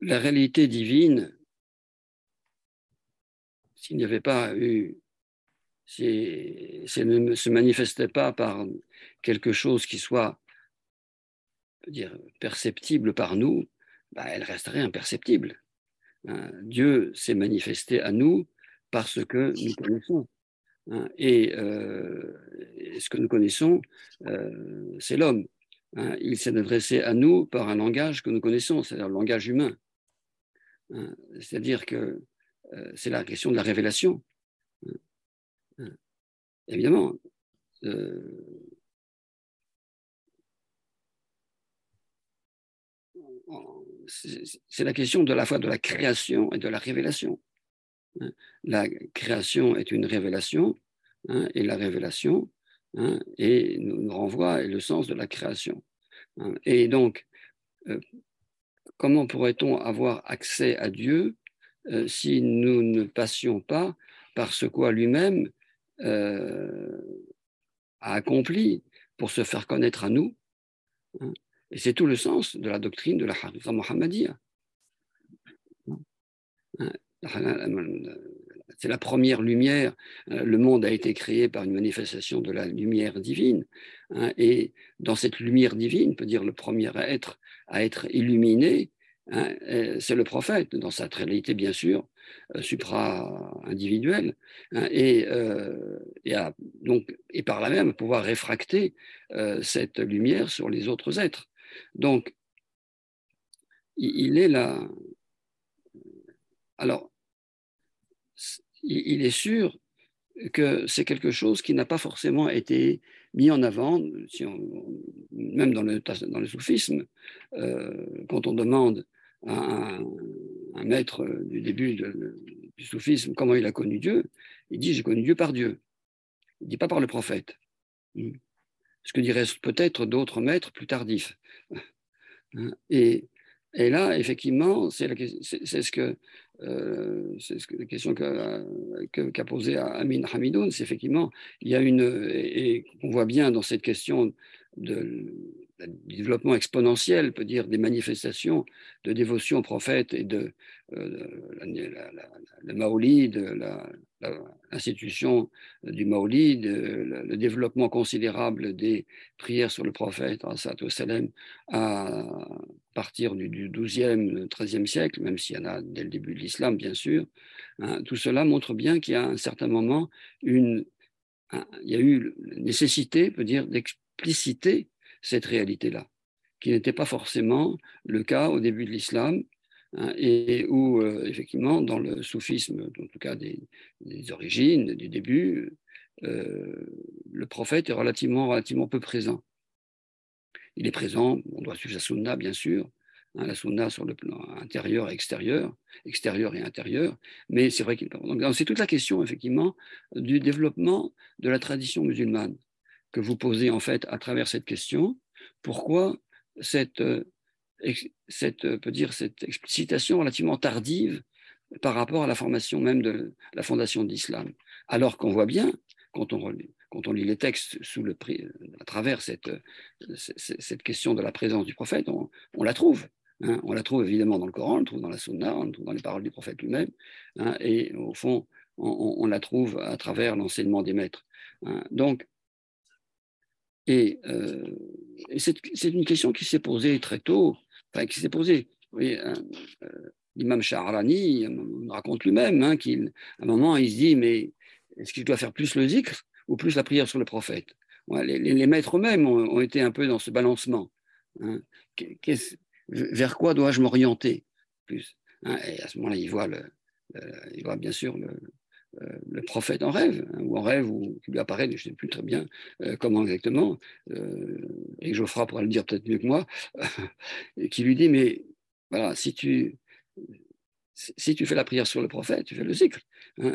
la réalité divine, s'il n'y avait pas eu, si, elle ne se manifestait pas par quelque chose qui soit perceptible par nous, bah, elle resterait imperceptible. Hein, Dieu s'est manifesté à nous parce que nous connaissons. Hein, et, euh, ce que nous connaissons, euh, c'est l'homme. Hein, il s'est adressé à nous par un langage que nous connaissons, c'est-à-dire le langage humain. Hein, c'est-à-dire que euh, c'est la question de la révélation. Hein, hein. Évidemment, euh, c'est la question de la fois de la création et de la révélation. La création est une révélation, et la révélation et nous, renvoie le sens de la création. Et donc, euh, comment pourrait-on avoir accès à Dieu euh, si nous ne passions pas par ce quoi lui-même euh, a accompli pour se faire connaître à nous hein? Et c'est tout le sens de la doctrine de la Haqiqa Muhammadiyya. Hein? c'est la première lumière. Euh, le monde a été créé par une manifestation de la lumière divine. Hein, et dans cette lumière divine, peut dire le premier être à être illuminé, hein, euh, c'est le prophète, dans sa réalité bien sûr, euh, supra-individuelle, hein, et, et, donc, et par là même pouvoir réfracter cette lumière sur les autres êtres. Donc, il est là. Alors, il est sûr que c'est quelque chose qui n'a pas forcément été mis en avant, même dans le, dans le soufisme, euh, quand on demande à un, maître du début du soufisme comment il a connu Dieu, il dit j'ai connu Dieu par Dieu. Il ne dit pas par le prophète. Ce que diraient peut-être d'autres maîtres plus tardifs. Et, et là, effectivement, c'est ce que euh, c'est la question qu'a qu posée Amin Hamidoun, c'est effectivement, il y a une, et, on voit bien dans cette question de, développement exponentiel, peut dire des manifestations de dévotion au prophète et de, euh, le maolid, l'institution du maolid, le, développement considérable des prières sur le prophète, à partir du, du 12e, 13e siècle, même s'il y en a dès le début de l'islam, bien sûr, hein, tout cela montre bien qu'il y a un certain moment une, il y a eu nécessité, peut dire, d'expliciter cette réalité-là, qui n'était pas forcément le cas au début de l'islam, hein, et où, euh, effectivement, dans le soufisme, en tout cas des, origines, du début, euh, le prophète est relativement, relativement peu présent. Il est présent, on doit suivre la sunna, bien sûr, hein, la sunna sur le plan intérieur et extérieur, extérieur et intérieur, mais c'est vrai qu'il c'est toute la question, effectivement, du développement de la tradition musulmane que vous posez, en fait, à travers cette question. Pourquoi cette, euh, cette, peut dire, cette explicitation relativement tardive par rapport à la formation même de la fondation de l'islam Alors qu'on voit bien, quand on quand on lit les textes sous le, à travers cette, cette question de la présence du prophète, on, la trouve. Hein. On la trouve évidemment dans le Coran, on la trouve dans la Sunna, on la trouve dans les paroles du prophète lui-même, hein. et au fond, on, la trouve à travers l'enseignement des maîtres. Hein. Donc, et, euh, c'est une question qui s'est posée très tôt, enfin qui s'est posée. Euh, l'imam Shahrani raconte lui-même qu'à un moment, il se dit, mais est-ce que je dois faire plus le zikr ou plus la prière sur le prophète? les, maîtres eux-mêmes ont, été un peu dans ce balancement. Hein. vers quoi dois-je m'orienter plus? Hein? Et à ce moment-là, il voit, le, il voit bien sûr le, le prophète en rêve, hein, ou en rêve, ou qui lui apparaît, je ne sais plus très bien euh, comment exactement, euh, et Geoffroy pourra le dire peut-être mieux que moi, qui lui dit, mais voilà, si tu, si tu fais la prière sur le prophète, tu fais le zikr.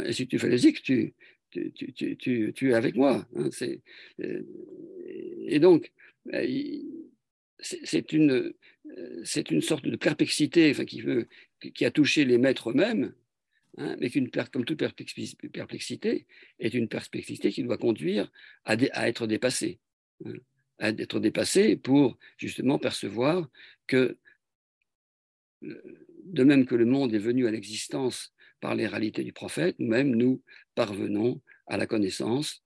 et si tu fais le zikr, tu, tu, es avec moi. Hein, euh, et donc, euh, c'est une, euh, c'est une sorte de perplexité enfin, qui, veut, qui a touché les maîtres eux-mêmes, hein, mais qu'une, comme toute perplexité, est une perplexité qui doit conduire à, être dépassée. Hein, à être dépassée pour justement percevoir que, de même que le monde est venu à l'existence par les réalités du prophète, nous-mêmes, nous parvenons à la connaissance,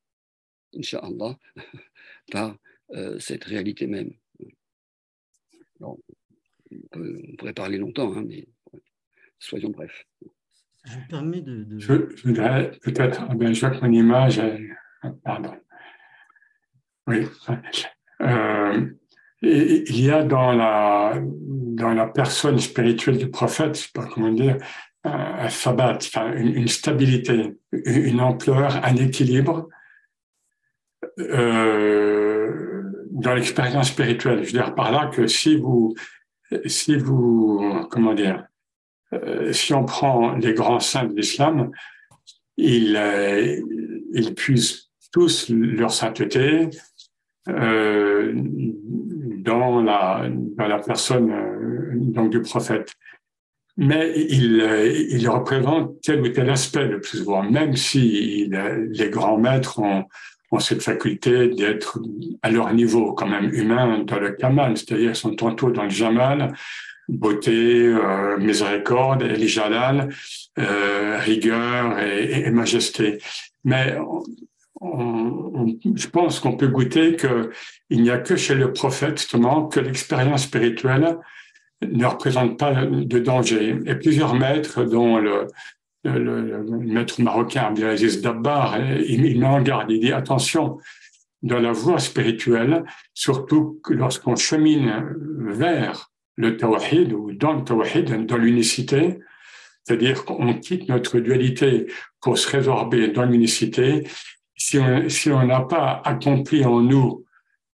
Inch'Allah, par euh, cette réalité même. on, pourrait parler longtemps, hein, mais soyons brefs. Je me permets de. Voudrais peut-être. Ben, je vois que mon image. pardon. Oui. Euh, il y a dans la, dans la personne spirituelle du prophète, je ne sais pas comment dire, un sabat, une, stabilité, une ampleur, un équilibre euh, dans l'expérience spirituelle. Je veux dire par là que si vous, si vous, comment dire, euh, si on prend les grands saints de l'islam, ils, euh, ils puisent tous leur sainteté euh, dans la dans la personne donc du prophète. Mais il, euh, il représente tel ou tel aspect le plus souvent, même si les grands maîtres ont, ont cette faculté d'être à leur niveau quand même humain dans le kamal, c'est-à-dire sont tantôt dans le jamal, beauté, euh, miséricorde, et jalal, euh, rigueur et, majesté. Mais je pense qu'on peut goûter qu'il n'y a que chez le prophète, justement, que l'expérience spirituelle ne représente pas de danger. Et plusieurs maîtres, dont le, le, maître marocain Abdelaziz Dabbar, il, il met en garde, il dit attention, dans la voie spirituelle, surtout lorsqu'on chemine vers le tawhid ou dans le tawhid, dans l'unicité, c'est-à-dire qu'on quitte notre dualité pour se résorber dans l'unicité. Si on si n'a pas accompli en nous,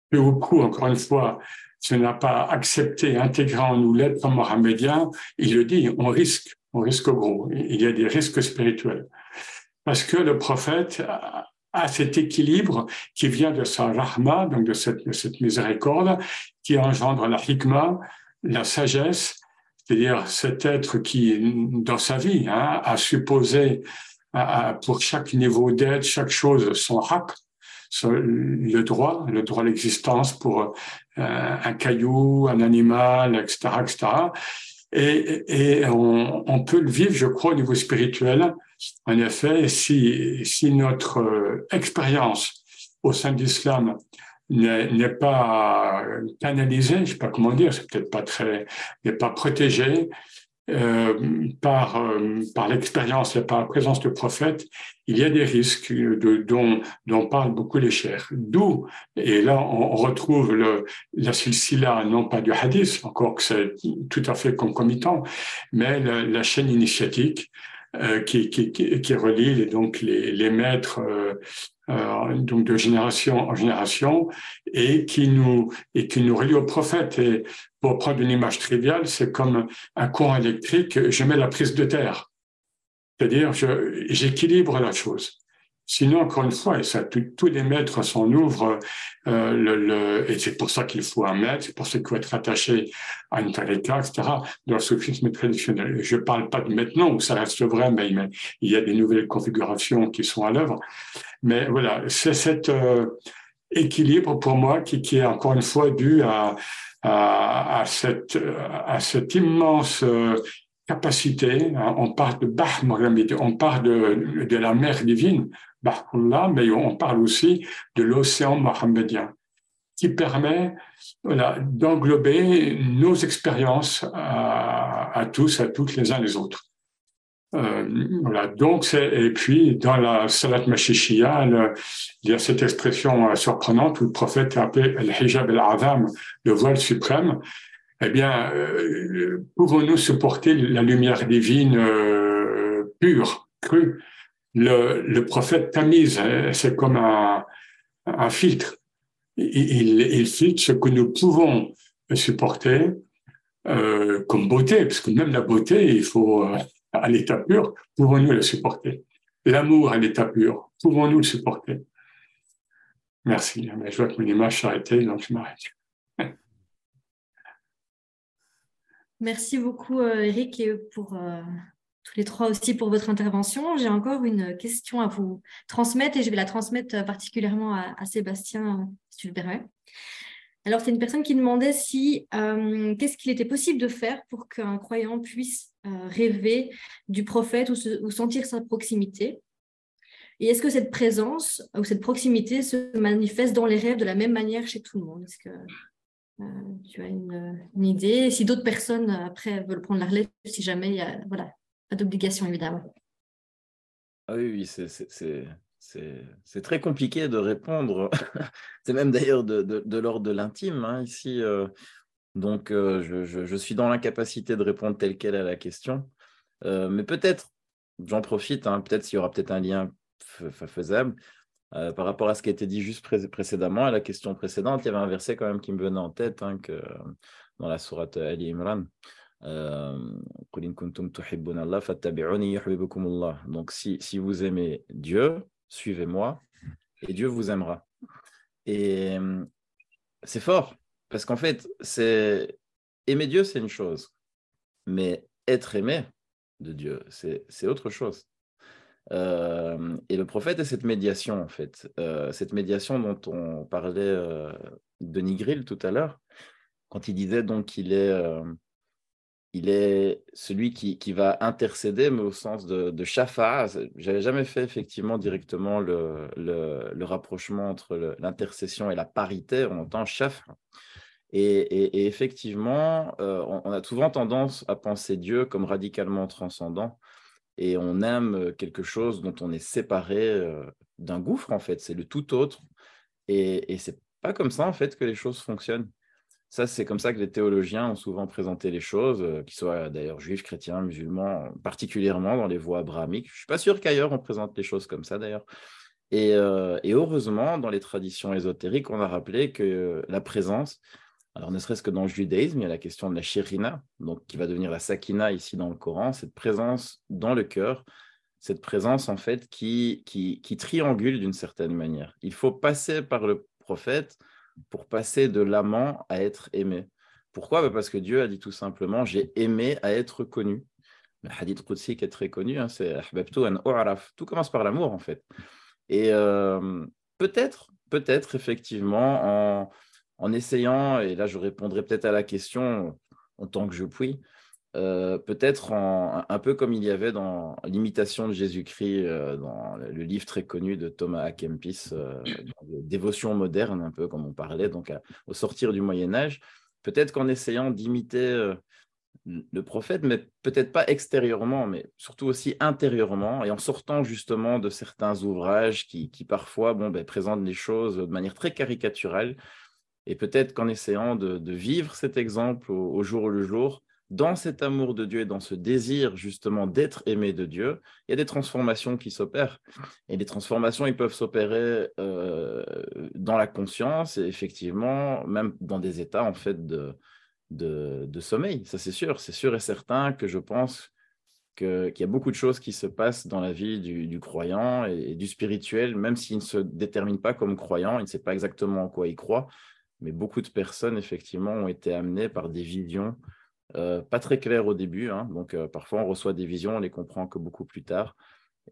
peu ou prou, encore une fois, si on n'a pas accepté, intégré en nous l'être mohammedien, il le dit, on risque, on risque gros. Il y a des risques spirituels. Parce que le prophète à cet équilibre qui vient de sa rahma, donc de cette, cette miséricorde, qui engendre la hikmah, la sagesse, c'est-à-dire cet être qui, dans sa vie, hein, a supposé pour chaque niveau d'aide, chaque chose, son haq, le droit, le droit à l'existence pour euh, un caillou, un animal, etc., etc. Et, on, peut le vivre, je crois, au niveau spirituel, en effet, si, si notre euh, expérience au sein de l'islam n'est pas canalisée, je ne sais pas comment dire, c'est peut-être pas très, n'est pas protégée euh, par, euh, par l'expérience et par la présence du prophète, il y a des risques de, dont, dont parlent beaucoup les chers. D'où, et là on, retrouve le, la silsila, non pas du hadith, encore que c'est tout à fait concomitant, mais la, la chaîne initiatique euh, qui, relie donc les, les maîtres euh, euh, donc de génération en génération et qui nous et qui nous relie au prophète. Et pour prendre une image triviale, c'est comme un courant électrique. Je mets la prise de terre, c'est-à-dire j'équilibre la chose. Sinon, encore une fois, et ça, tous les maîtres s'en ouvrent, euh, le, le, et c'est pour ça qu'il faut un maître, c'est pour ça qu'il faut être attaché à une tarika, etc., dans le soufisme traditionnel. Je ne parle pas de maintenant où ça reste vrai, mais, il y a des nouvelles configurations qui sont à l'œuvre. Mais voilà, c'est cet euh, équilibre pour moi qui, qui, est encore une fois dû à, à, cette, à cette immense euh, capacité. Hein. On parle de Bah on parle de, de la mer divine, mais on parle aussi de l'océan mohammedien, qui permet d'englober nos expériences à, tous, à toutes les uns les autres. Euh, voilà, donc et puis dans la Salat Mashishia, il y a cette expression euh, surprenante où le prophète a appelé le hijab al-azam, le voile suprême. Eh bien, euh, pouvons-nous supporter la lumière divine pure, crue? Le, le prophète tamise, hein, c'est comme un, filtre. Il, il, filtre ce que nous pouvons supporter euh, comme beauté, parce que même la beauté, il faut euh, à l'état pur, pouvons-nous la supporter? L'amour à l'état pur, pouvons-nous le supporter? Merci. Je vois que mon image s'est arrêtée, donc je m'arrête. Merci beaucoup, euh, Eric, pour les trois aussi pour votre intervention. J'ai encore une question à vous transmettre et je vais la transmettre particulièrement à, Sébastien, si tu le permets. Alors, c'est une personne qui demandait si euh, qu'est-ce qu'il était possible de faire pour qu'un croyant puisse euh, rêver du prophète ou, sentir sa proximité. Et est-ce que cette présence ou cette proximité se manifeste dans les rêves de la même manière chez tout le monde? Est-ce que euh, tu as une, idée? Si d'autres personnes après veulent prendre la relève, si jamais il y a voilà, pas d'obligation, évidemment. Ah oui, oui, c'est très compliqué de répondre. c'est même d'ailleurs de, de, l'ordre de l'intime hein, ici. Euh. donc, euh, je, je, suis dans l'incapacité de répondre tel quel à la question. Euh, mais peut-être, j'en profite, hein, peut-être s'il y aura peut-être un lien faisable. par rapport à ce qui a été dit juste précédemment, à la question précédente, il y avait un verset quand même qui me venait en tête hein, que, dans la sourate Ali Imran. Donc, si, si vous aimez Dieu, suivez-moi et Dieu vous aimera. Et c'est fort parce qu'en fait, c'est aimer Dieu, c'est une chose, mais être aimé de Dieu, c'est autre chose. et le prophète est cette médiation, en fait, cette médiation dont on parlait de Nigril tout à l'heure, quand il disait donc qu'il est il est celui qui, qui, va intercéder, mais au sens de, de shafa. J'avais jamais fait effectivement directement le, le, rapprochement entre l'intercession et la parité. On entend shaf. Et, et, effectivement, euh, on, a souvent tendance à penser Dieu comme radicalement transcendant. Et on aime quelque chose dont on est séparé euh, d'un gouffre, en fait. C'est le tout autre. Et, et c'est pas comme ça, en fait, que les choses fonctionnent. Ça, c'est comme ça que les théologiens ont souvent présenté les choses, euh, qu'ils soient d'ailleurs juifs, chrétiens, musulmans, particulièrement dans les voies abrahamiques. Je ne suis pas sûr qu'ailleurs on présente les choses comme ça d'ailleurs. Et, euh, heureusement, dans les traditions ésotériques, on a rappelé que la présence, alors ne serait-ce que dans le judaïsme, il y a la question de la shérina, donc qui va devenir la sakina ici dans le Coran, cette présence dans le cœur, cette présence en fait qui, qui, qui triangule d'une certaine manière. Il faut passer par le prophète pour passer de l'amant à être aimé. Pourquoi? Bah, Parce que Dieu a dit tout simplement J'ai aimé à être connu. Le hadith Qudsi qui est très connu, hein, c'est Tout commence par l'amour en fait. Et euh, peut-être, peut-être effectivement, en, en, essayant, et là je répondrai peut-être à la question en tant que je puis, euh, peut-être un peu comme il y avait dans l'imitation de Jésus-Christ, euh, dans le livre très connu de Thomas à Kempis, euh, Dévotion moderne, un peu comme on parlait, donc au sortir du Moyen Âge, peut-être qu'en essayant d'imiter le prophète, mais peut-être pas extérieurement, mais surtout aussi intérieurement, et en sortant justement de certains ouvrages qui, parfois bon, ben, présentent les choses de manière très caricaturale, et peut-être qu'en essayant de, vivre cet exemple au jour le jour, dans cet amour de Dieu et dans ce désir justement d'être aimé de Dieu, il y a des transformations qui s'opèrent. Et les transformations, ils peuvent s'opérer euh, dans la conscience et effectivement, même dans des états en fait de, de, sommeil. Ça, c'est sûr. C'est sûr et certain que je pense qu'il y a beaucoup de choses qui se passent dans la vie du, croyant et, du spirituel, même s'il ne se détermine pas comme croyant, il ne sait pas exactement en quoi il croit. Mais beaucoup de personnes, effectivement, ont été amenées par des visions euh, pas très clair au début, hein. donc euh, parfois on reçoit des visions, on les comprend que beaucoup plus tard.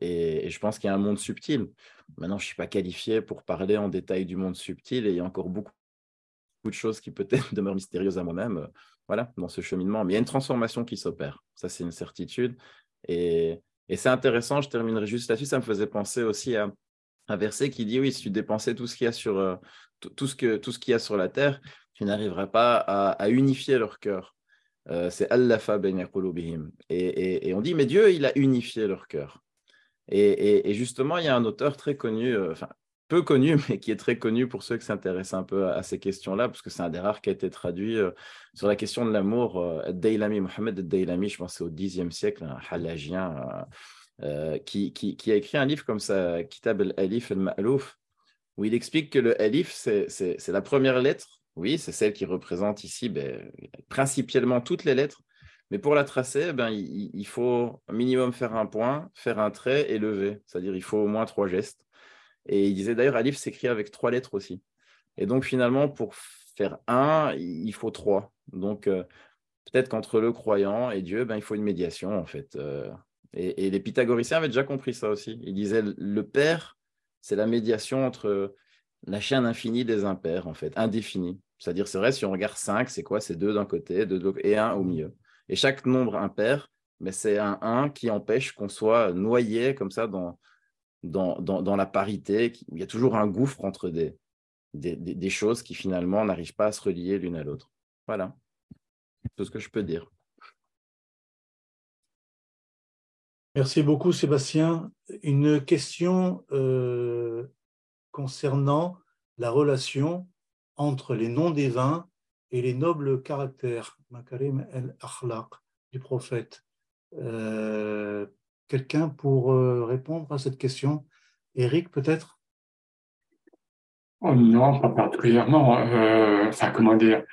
Et, je pense qu'il y a un monde subtil. Maintenant, je ne suis pas qualifié pour parler en détail du monde subtil et il y a encore beaucoup, de choses qui peut-être demeurent mystérieuses à moi-même, euh, voilà, dans ce cheminement. Mais il y a une transformation qui s'opère, ça c'est une certitude. Et, c'est intéressant, je terminerai juste là-dessus, ça me faisait penser aussi à un verset qui dit, oui, si tu dépensais tout ce qu'il y a sur, tout, ce que, tout ce qu'il y a sur la terre, tu n'arriveras pas à unifier leur cœur. Euh, c'est Allafa ben et, et, on dit, mais Dieu, il a unifié leur cœur. Et, justement, il y a un auteur très connu, euh, enfin, peu connu, mais qui est très connu pour ceux qui s'intéressent un peu à, ces questions-là, parce que c'est un des rares qui a été traduit euh, sur la question de l'amour. Daylami, Mohamed Daylami, je pense c'est au Xe siècle, un halagien, qui, qui, a écrit un livre comme ça, Kitab al-Alif al-Ma'louf, où il explique que le Alif, c'est la première lettre oui, c'est celle qui représente ici ben, principalement toutes les lettres. Mais pour la tracer, ben, il, faut au minimum faire un point, faire un trait et lever. C'est-à-dire il faut au moins trois gestes. Et il disait d'ailleurs, Alif s'écrit avec trois lettres aussi. Et donc finalement, pour faire un, il faut trois. Donc euh, peut-être qu'entre le croyant et Dieu, ben, il faut une médiation en fait. Euh. et, et, les pythagoriciens avaient déjà compris ça aussi. Ils disaient le Père, c'est la médiation entre la chaîne infinie des impairs, en fait, indéfinie. C'est-à-dire, c'est vrai, si on regarde 5, c'est quoi? C'est 2 d'un côté deux et 1 au milieu. Et chaque nombre impair, mais c'est un 1 qui empêche qu'on soit noyé comme ça dans, dans, dans, la parité. Il y a toujours un gouffre entre des, des, des choses qui finalement n'arrivent pas à se relier l'une à l'autre. Voilà, tout ce que je peux dire. Merci beaucoup, Sébastien. Une question euh, concernant la relation entre les noms des vins et les nobles caractères, Makarim el-Akhlaq, du prophète. Euh, quelqu'un pour euh, répondre à cette question? Eric, peut-être? Oh Non, pas particulièrement. Euh, enfin, comment dire?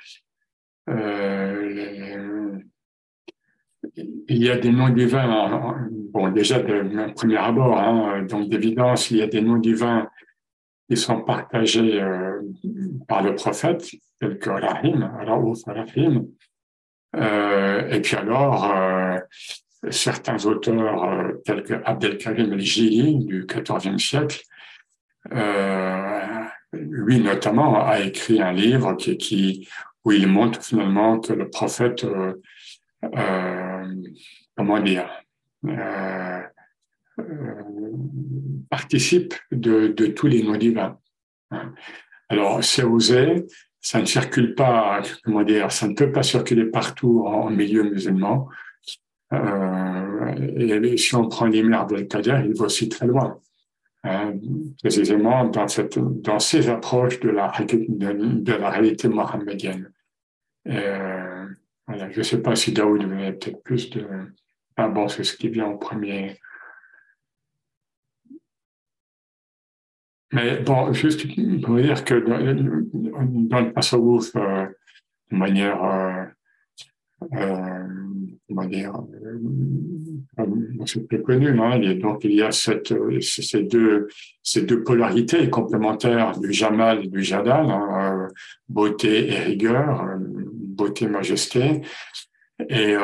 Il y a des noms divins, bon, déjà de premier abord, hein, donc d'évidence, il y a des noms divins ils sont partagés euh, par le prophète, tel que Rahim, Raouf Rahim. Euh, et puis alors, euh, certains auteurs, euh, tels que Abdelkarim el-Jili du XIVe siècle, lui notamment a écrit un livre qui, où il montre finalement que le prophète comment dire, participe de, tous les noms divins. Alors, c'est osé, ça ne circule pas, comment dire, ça ne peut pas circuler partout en milieu musulman. Euh, et si on prend l'imam del Kader, il va aussi très loin. Hein, précisément dans, cette, ces approches de la, de, la réalité mohammedienne. Euh, voilà, je ne sais pas si Daoud vous avez peut-être plus de... Ah bon, c'est ce qui vient en premier. Mais bon, juste pour dire que dans, le Tasawwuf, euh, de manière, euh, euh, comment dire, c'est plus connu, hein, donc il y a cette, ces, deux, ces deux polarités complémentaires du Jamal et du Jadal, hein, beauté et rigueur, beauté, majesté, et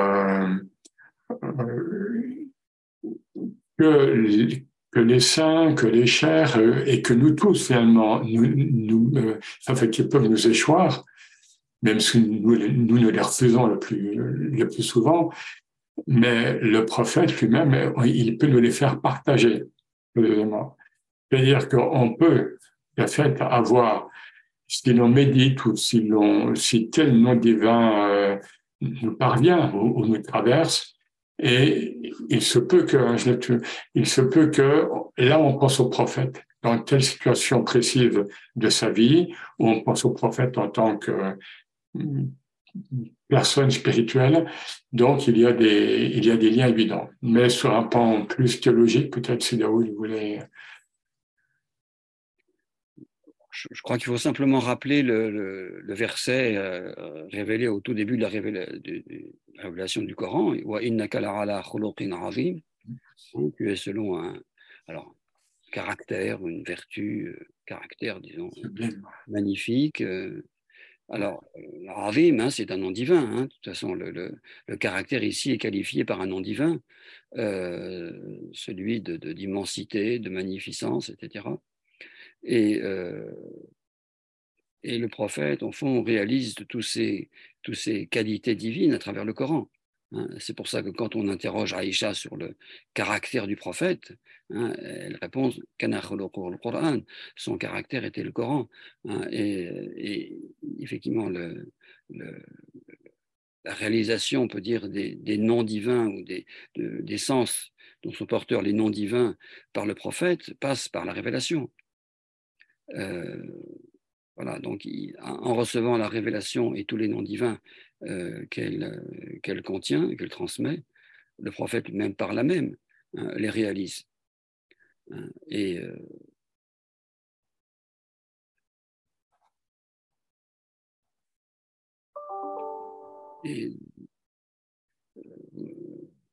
que que les saints, que les chers, euh, et que nous tous, finalement, nous, nous, euh, en fait, ils peuvent nous échoir, même si nous, nous, nous les refusons le plus, le plus souvent, mais le prophète lui-même, il peut nous les faire partager. C'est-à-dire qu'on peut, en fait, avoir, si l'on médite ou si, si tel nom divin euh, nous parvient ou nous traverse, et il se peut que, hein, il se peut que, là, on pense au prophète dans telle situation précise de sa vie, où on pense au prophète en tant que mm, personne spirituelle. Donc, il y a des, il y a des liens évidents. Mais sur un plan plus théologique, peut-être si Daoud voulait je, crois qu'il faut simplement rappeler le, verset euh, révélé au tout début de la, révélation du Coran Tu es selon un alors, caractère, une vertu, euh, caractère, disons, magnifique. Euh. alors, Ravim, hein, c'est un nom divin. Hein. de toute façon, le, caractère ici est qualifié par un nom divin, celui d'immensité, de, de magnificence, etc. Et, euh, et le prophète, en fond, réalise toutes ces, qualités divines à travers le Coran. Hein. C'est pour ça que quand on interroge Aïcha sur le caractère du prophète, hein, elle répond. Son caractère était le Coran. Hein. et, effectivement, la réalisation, on peut dire, des, des noms divins ou des sens dont sont porteurs les noms divins par le prophète passe par la révélation. Euh, voilà, donc en recevant la révélation et tous les noms divins euh, euh, qu'elle contient, qu'elle transmet, le prophète, même par la même, hein, les réalise. Hein, et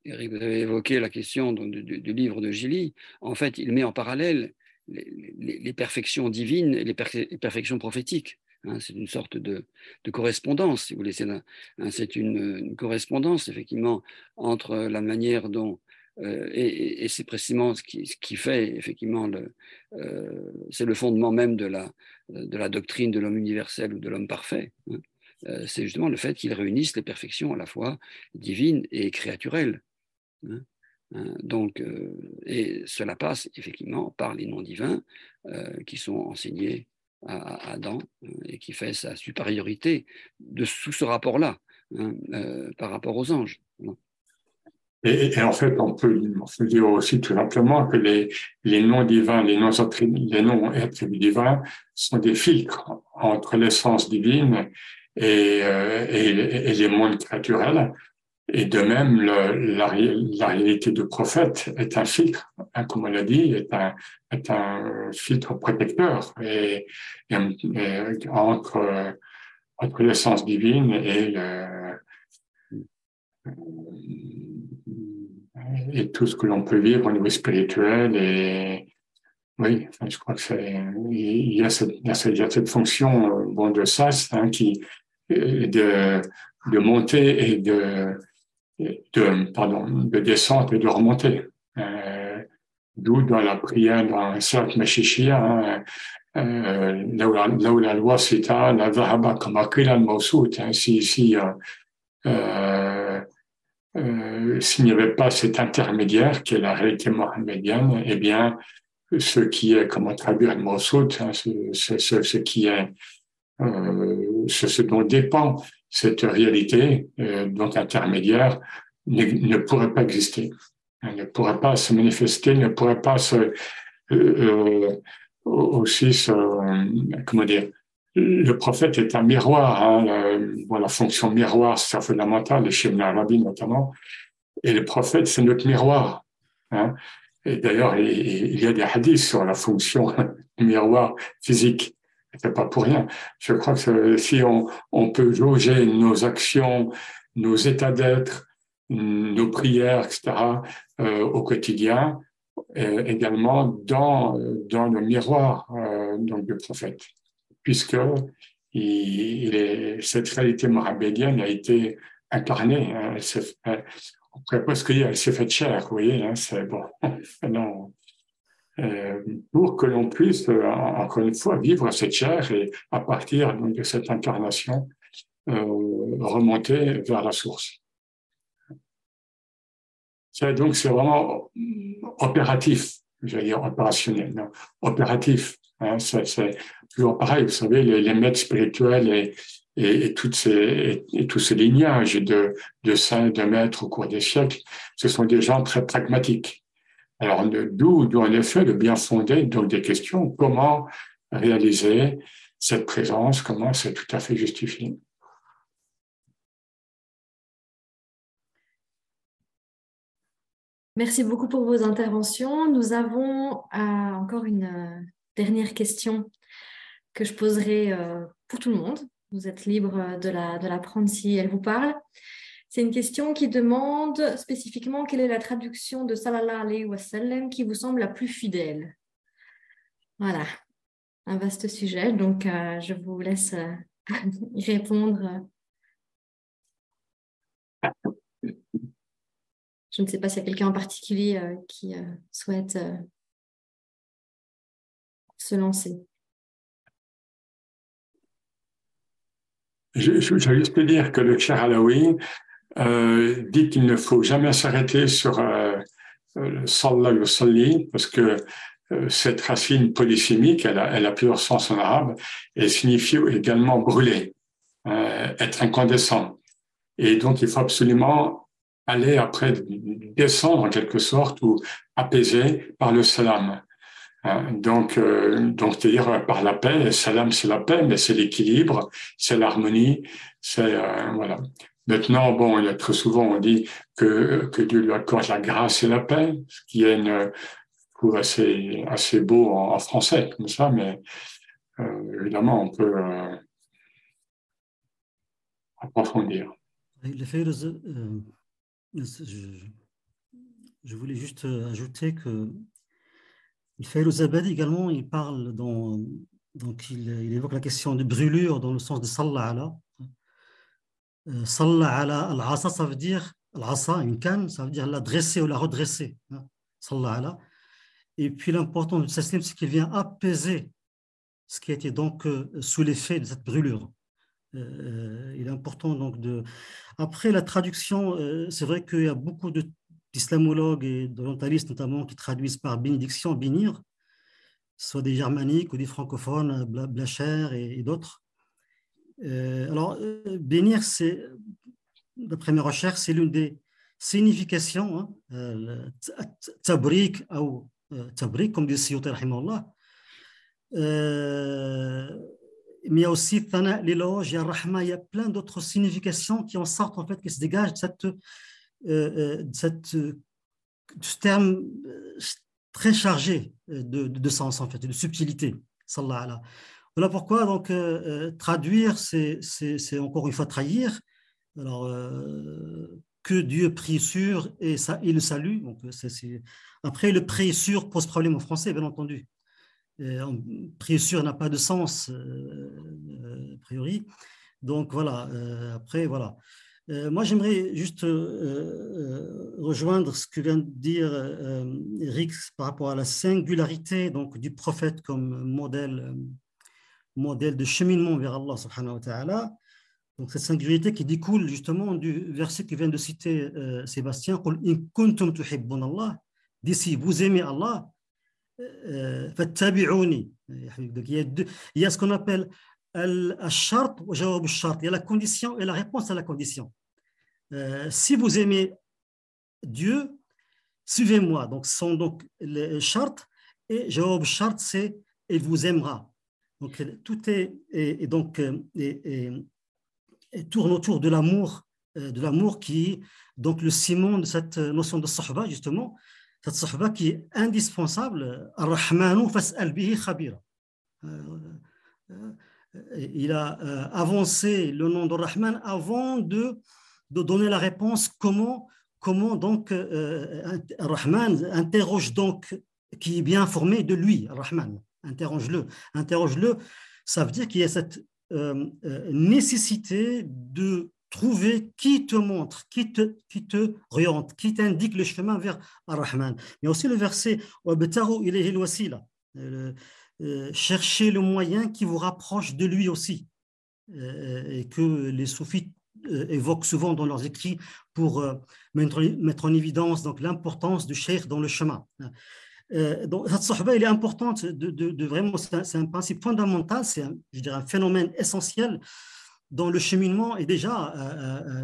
Eric, vous avez évoqué la question du, du, livre de Gilly. En fait, il met en parallèle les, perfections divines et les, perfections prophétiques. Hein, c'est une sorte de, correspondance, si vous voulez. C'est, une, correspondance, effectivement, entre la manière dont. Euh, et, c'est précisément ce qui, fait, effectivement, euh, c'est le fondement même de la, de la doctrine de l'homme universel ou de l'homme parfait. Hein. Euh, c'est justement le fait qu'ils réunissent les perfections à la fois divines et créaturelles. Hein, donc, euh, et cela passe effectivement par les noms divins euh, qui sont enseignés à, Adam euh, et qui fait sa supériorité de sous ce rapport-là hein, par rapport aux anges. Et, en fait, on peut, dire aussi tout simplement que les, noms divins, les noms, noms attributs divins sont des filtres entre l'essence divine et, et, et les mondes naturels et de même, la, réalité du prophète est un filtre, hein, comme on l'a dit, est un, filtre protecteur entre, entre l'essence divine et, tout ce que l'on peut vivre au niveau spirituel. Et oui, je crois que c'est il y a cette, fonction de sas hein, qui de, de monter et de de, pardon, de descente et de remontée. Euh, D'où dans la prière, dans le cercle Meshichia, euh, là, où la, là où la loi cita la Vahaba comme Akil al hein, si, si euh, euh, s'il n'y avait pas cet intermédiaire qui est la réalité mohammedienne, eh bien, ce qui est, comment traduire le mot hein, ce, ce, ce, qui est, euh, ce, dont dépend cette réalité, euh, donc intermédiaire, ne, ne, pourrait pas exister, ne pourrait pas se manifester, ne pourrait pas se, euh, euh aussi se, comment dire, le prophète est un miroir. Hein, la fonction miroir, c'est fondamental, les schémas arabes notamment. Et le prophète, c'est notre miroir. Hein. Et d'ailleurs, il y a des hadiths sur la fonction miroir physique. C'est pas pour rien. Je crois que si on, on peut jauger nos actions, nos états d'être, nos prières, etc., euh, au quotidien, euh, également dans, dans le miroir euh, donc du prophète puisque il, est, cette réalité mohammedienne a été incarnée. Hein, elle on pourrait presque dire, elle s'est faite chair, vous voyez, hein, c'est bon. non. Euh, pour que l'on puisse, euh, encore une fois, vivre cette chair et à partir de cette incarnation, euh, remonter vers la source. Donc, c'est vraiment opératif, je dire opérationnel, opératif. Hein, c'est toujours pareil, vous savez, les, maîtres spirituels et, et, et, toutes tous ces lignages de, de saints, de maîtres au cours des siècles, ce sont des gens très pragmatiques. Alors, d'où, en effet, le bien fondé donc des questions, comment réaliser cette présence, comment c'est tout à fait justifié? Merci beaucoup pour vos interventions. Nous avons euh, encore une euh, dernière question que je poserai euh, pour tout le monde. Vous êtes libre de la, de la prendre si elle vous parle. C'est une question qui demande spécifiquement quelle est la traduction de Sallallahu alayhi wa sallam qui vous semble la plus fidèle. Voilà, un vaste sujet, donc euh, je vous laisse euh, y répondre. Je ne sais pas s'il y a quelqu'un en particulier qui souhaite se lancer. Je, je, je juste dire que le Cher Alaoui euh, dit qu'il ne faut jamais s'arrêter sur euh, le sallallahu parce que euh, cette racine polysémique, elle a, plusieurs sens en arabe, et signifie également brûler, euh, être incandescent. Et donc, il faut absolument aller après descendre en quelque sorte ou apaiser par le salam. Donc, euh, c'est-à-dire par la paix. Salam, c'est la paix, mais c'est l'équilibre, c'est l'harmonie, c'est euh, voilà. Maintenant, bon, très souvent on dit que que Dieu lui accorde la grâce et la paix, ce qui est une trouve assez assez beau en, français comme ça, mais euh, évidemment on peut euh, approfondir. Fait, je, je voulais juste ajouter que le Zabadi également, il parle dans, donc il, il, évoque la question de brûlure dans le sens de Sallah Euh, Sallah ala ça veut dire, al-asa, une canne, ça veut dire la dresser ou la redresser. Ala. Et puis l'important de taslim, c'est qu'il vient apaiser ce qui était donc euh, sous l'effet de cette brûlure. Euh, il est important donc de. Après la traduction, c'est vrai qu'il y a beaucoup d'islamologues et d'orientalistes notamment qui traduisent par bénédiction, bénir, soit des germaniques ou des francophones, Blacher et, d'autres. Euh, alors, euh, bénir, c'est, d'après mes recherches, c'est l'une des significations, hein, euh, tabrik ou tabrik, comme dit Siyuti euh, mais il y a aussi l'éloge, il y a il y a plein d'autres significations qui en sortent en fait, qui se dégagent de cette ce terme très chargé de, de, sens, en fait, de subtilité. Voilà pourquoi donc traduire, c'est encore une fois trahir. Alors, que Dieu prie sur et, et le salue. Donc, Après, le prie sur pose problème en français, bien entendu. Prie sur n'a pas de sens, a priori. Donc, voilà. après, voilà. Euh, moi, j'aimerais juste euh, euh, rejoindre ce que vient de dire Eric par rapport à la singularité donc, du prophète comme modèle, modèle de cheminement vers Allah subhanahu. Donc cette singularité qui découle justement du verset que vient de citer euh, Sébastien, dit si vous aimez Allah, euh, il y a, il y a ce qu'on appelle al-shart Il y a la condition et la réponse à la condition. Euh, si vous aimez Dieu, suivez-moi. Donc, ce sont donc les chartes et jawab shart, c'est il vous aimera. Donc, tout est, et, donc, et, tourne autour de l'amour, euh, de l'amour qui est donc le ciment de cette notion de sahba, justement, cette sahba qui est indispensable. Ar-Rahmanu fas'al bihi khabira. Euh, il a avancé le nom de Rahman avant de, de donner la réponse comment comment donc euh, Rahman interroge donc qui est bien formé de lui, Rahman, interroge-le, interroge-le, ça veut dire qu'il y a cette euh, euh, nécessité de trouver qui te montre, qui te, qui te oriente, qui t'indique le chemin vers Ar-Rahman. Mais aussi le verset chercher le moyen qui vous rapproche de lui aussi. Et que les soufis euh, évoquent souvent dans leurs écrits pour euh, mettre en évidence l'importance du cheikh dans le chemin. Euh, donc, cette elle est importante, de, vraiment, c'est un, principe fondamental, c'est je dirais, un phénomène essentiel dans le cheminement. Et déjà,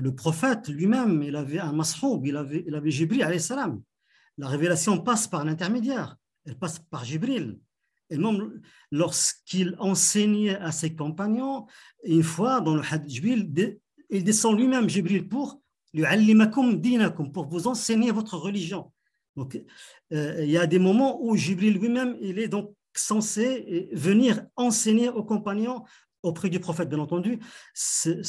le prophète lui-même, il avait un masroub, il avait, il avait Jibril, salam. La révélation passe par l'intermédiaire, elle passe par Jibril. Et même lorsqu'il enseignait à ses compagnons, une fois dans le hadith il descend lui-même, Jibril, pour pour vous enseigner votre religion. Donc, euh, il y a des moments où Jibril lui-même, il est donc censé venir enseigner aux compagnons auprès du prophète, bien entendu,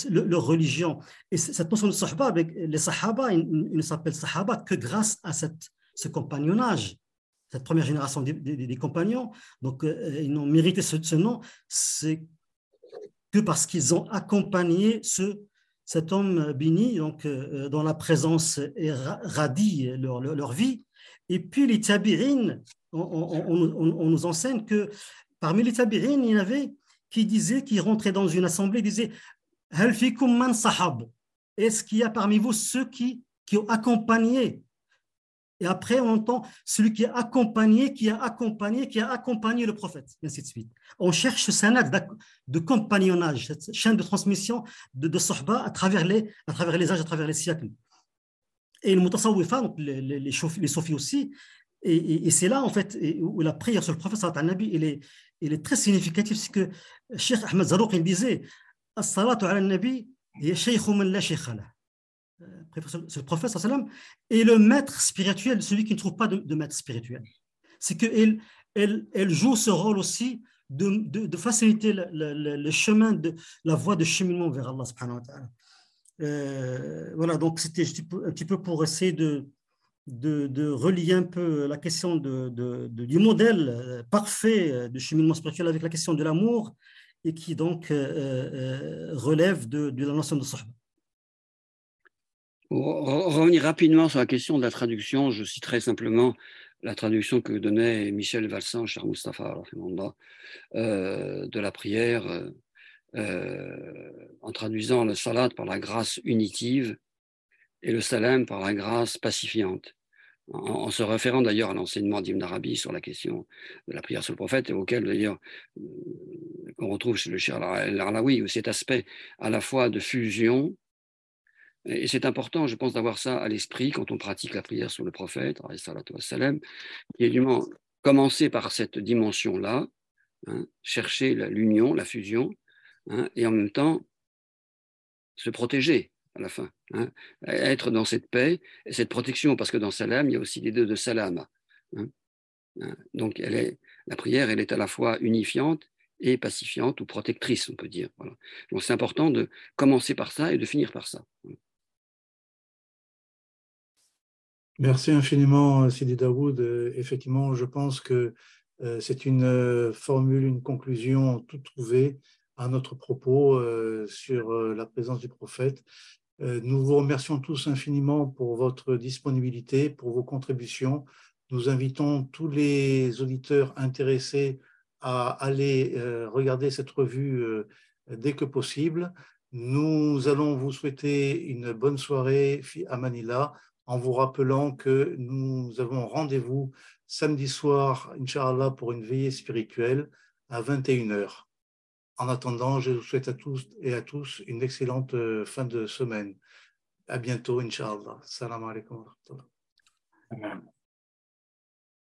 leur religion. Et cette notion de sahaba, avec les sahaba, ils, ne s'appellent sahaba que grâce à cette, ce compagnonnage, cette première génération des, compagnons. Donc, euh, ils n'ont mérité ce, ce nom, c'est que parce qu'ils ont accompagné ce cet homme béni, donc, euh, dont la présence est radie leur, leur, vie. Et puis les tabirines, on, nous enseigne que parmi les tabirines, il y en avait qui disaient, qui rentraient dans une assemblée, disaient man sahab? Est-ce qu'il y a parmi vous ceux qui, qui ont accompagné? Et après, on entend celui qui a accompagné, qui a accompagné, qui a accompagné le prophète, et ainsi de suite. On cherche sanad de compagnonnage, cette chaîne de transmission de, de à travers, les, à travers les âges, à travers les siècles. Et le mutasawwifa, les, les, les, sophies aussi, et, c'est là, en fait, où la prière sur le prophète, Nabi, il est, il est très significatif. C'est que Cheikh Ahmed Zarouk, il disait As-salatu ala nabi, ya man la c'est le prophète sallam, et le maître spirituel, celui qui ne trouve pas de, maître spirituel. C'est qu'elle elle, elle joue ce rôle aussi de, de, faciliter le, chemin, de, la voie de cheminement vers Allah subhanahu wa ta'ala. Euh, voilà, donc c'était un petit peu pour essayer de, de, relier un peu la question du modèle euh, parfait euh, de cheminement spirituel avec la question de l'amour et qui donc relève de, la notion de sahaba. Pour revenir rapidement sur la question de la traduction, je citerai simplement la traduction que donnait Michel Valsan, cher Mustafa, euh, de la prière, euh, en traduisant le salat par la grâce unitive et le salam par la grâce pacifiante. En, se référant d'ailleurs à l'enseignement d'Ibn Arabi sur la question de la prière sur le prophète, auquel d'ailleurs euh, qu'on retrouve chez le cher Larlaoui, où cet aspect à la fois de fusion, et c'est important, je pense, d'avoir ça à l'esprit quand on pratique la prière sur le prophète, et du commencer par cette dimension-là, hein, chercher l'union, la fusion, hein, et en même temps se protéger à la fin, hein, être dans cette paix et cette protection, parce que dans salam, il y a aussi l'idée de salam. Donc elle est, la prière, elle est à la fois unifiante et pacifiante ou protectrice, on peut dire. Donc c'est important de commencer par ça et de finir par ça. Merci infiniment, Sidi Daoud. Euh, effectivement, je pense que euh, c'est une euh, formule, une conclusion toute trouvée à notre propos sur la présence du prophète. Nous vous remercions tous infiniment pour votre disponibilité, pour vos contributions. Nous invitons tous les auditeurs intéressés à aller regarder cette revue dès que possible. Nous allons vous souhaiter une bonne soirée à Manila en vous rappelant que nous avons rendez-vous samedi soir, Inch'Allah, pour une veillée spirituelle à 21h. En attendant, je vous souhaite à tous et à tous une excellente euh, fin de semaine. À bientôt, Inch'Allah. Salam alaikum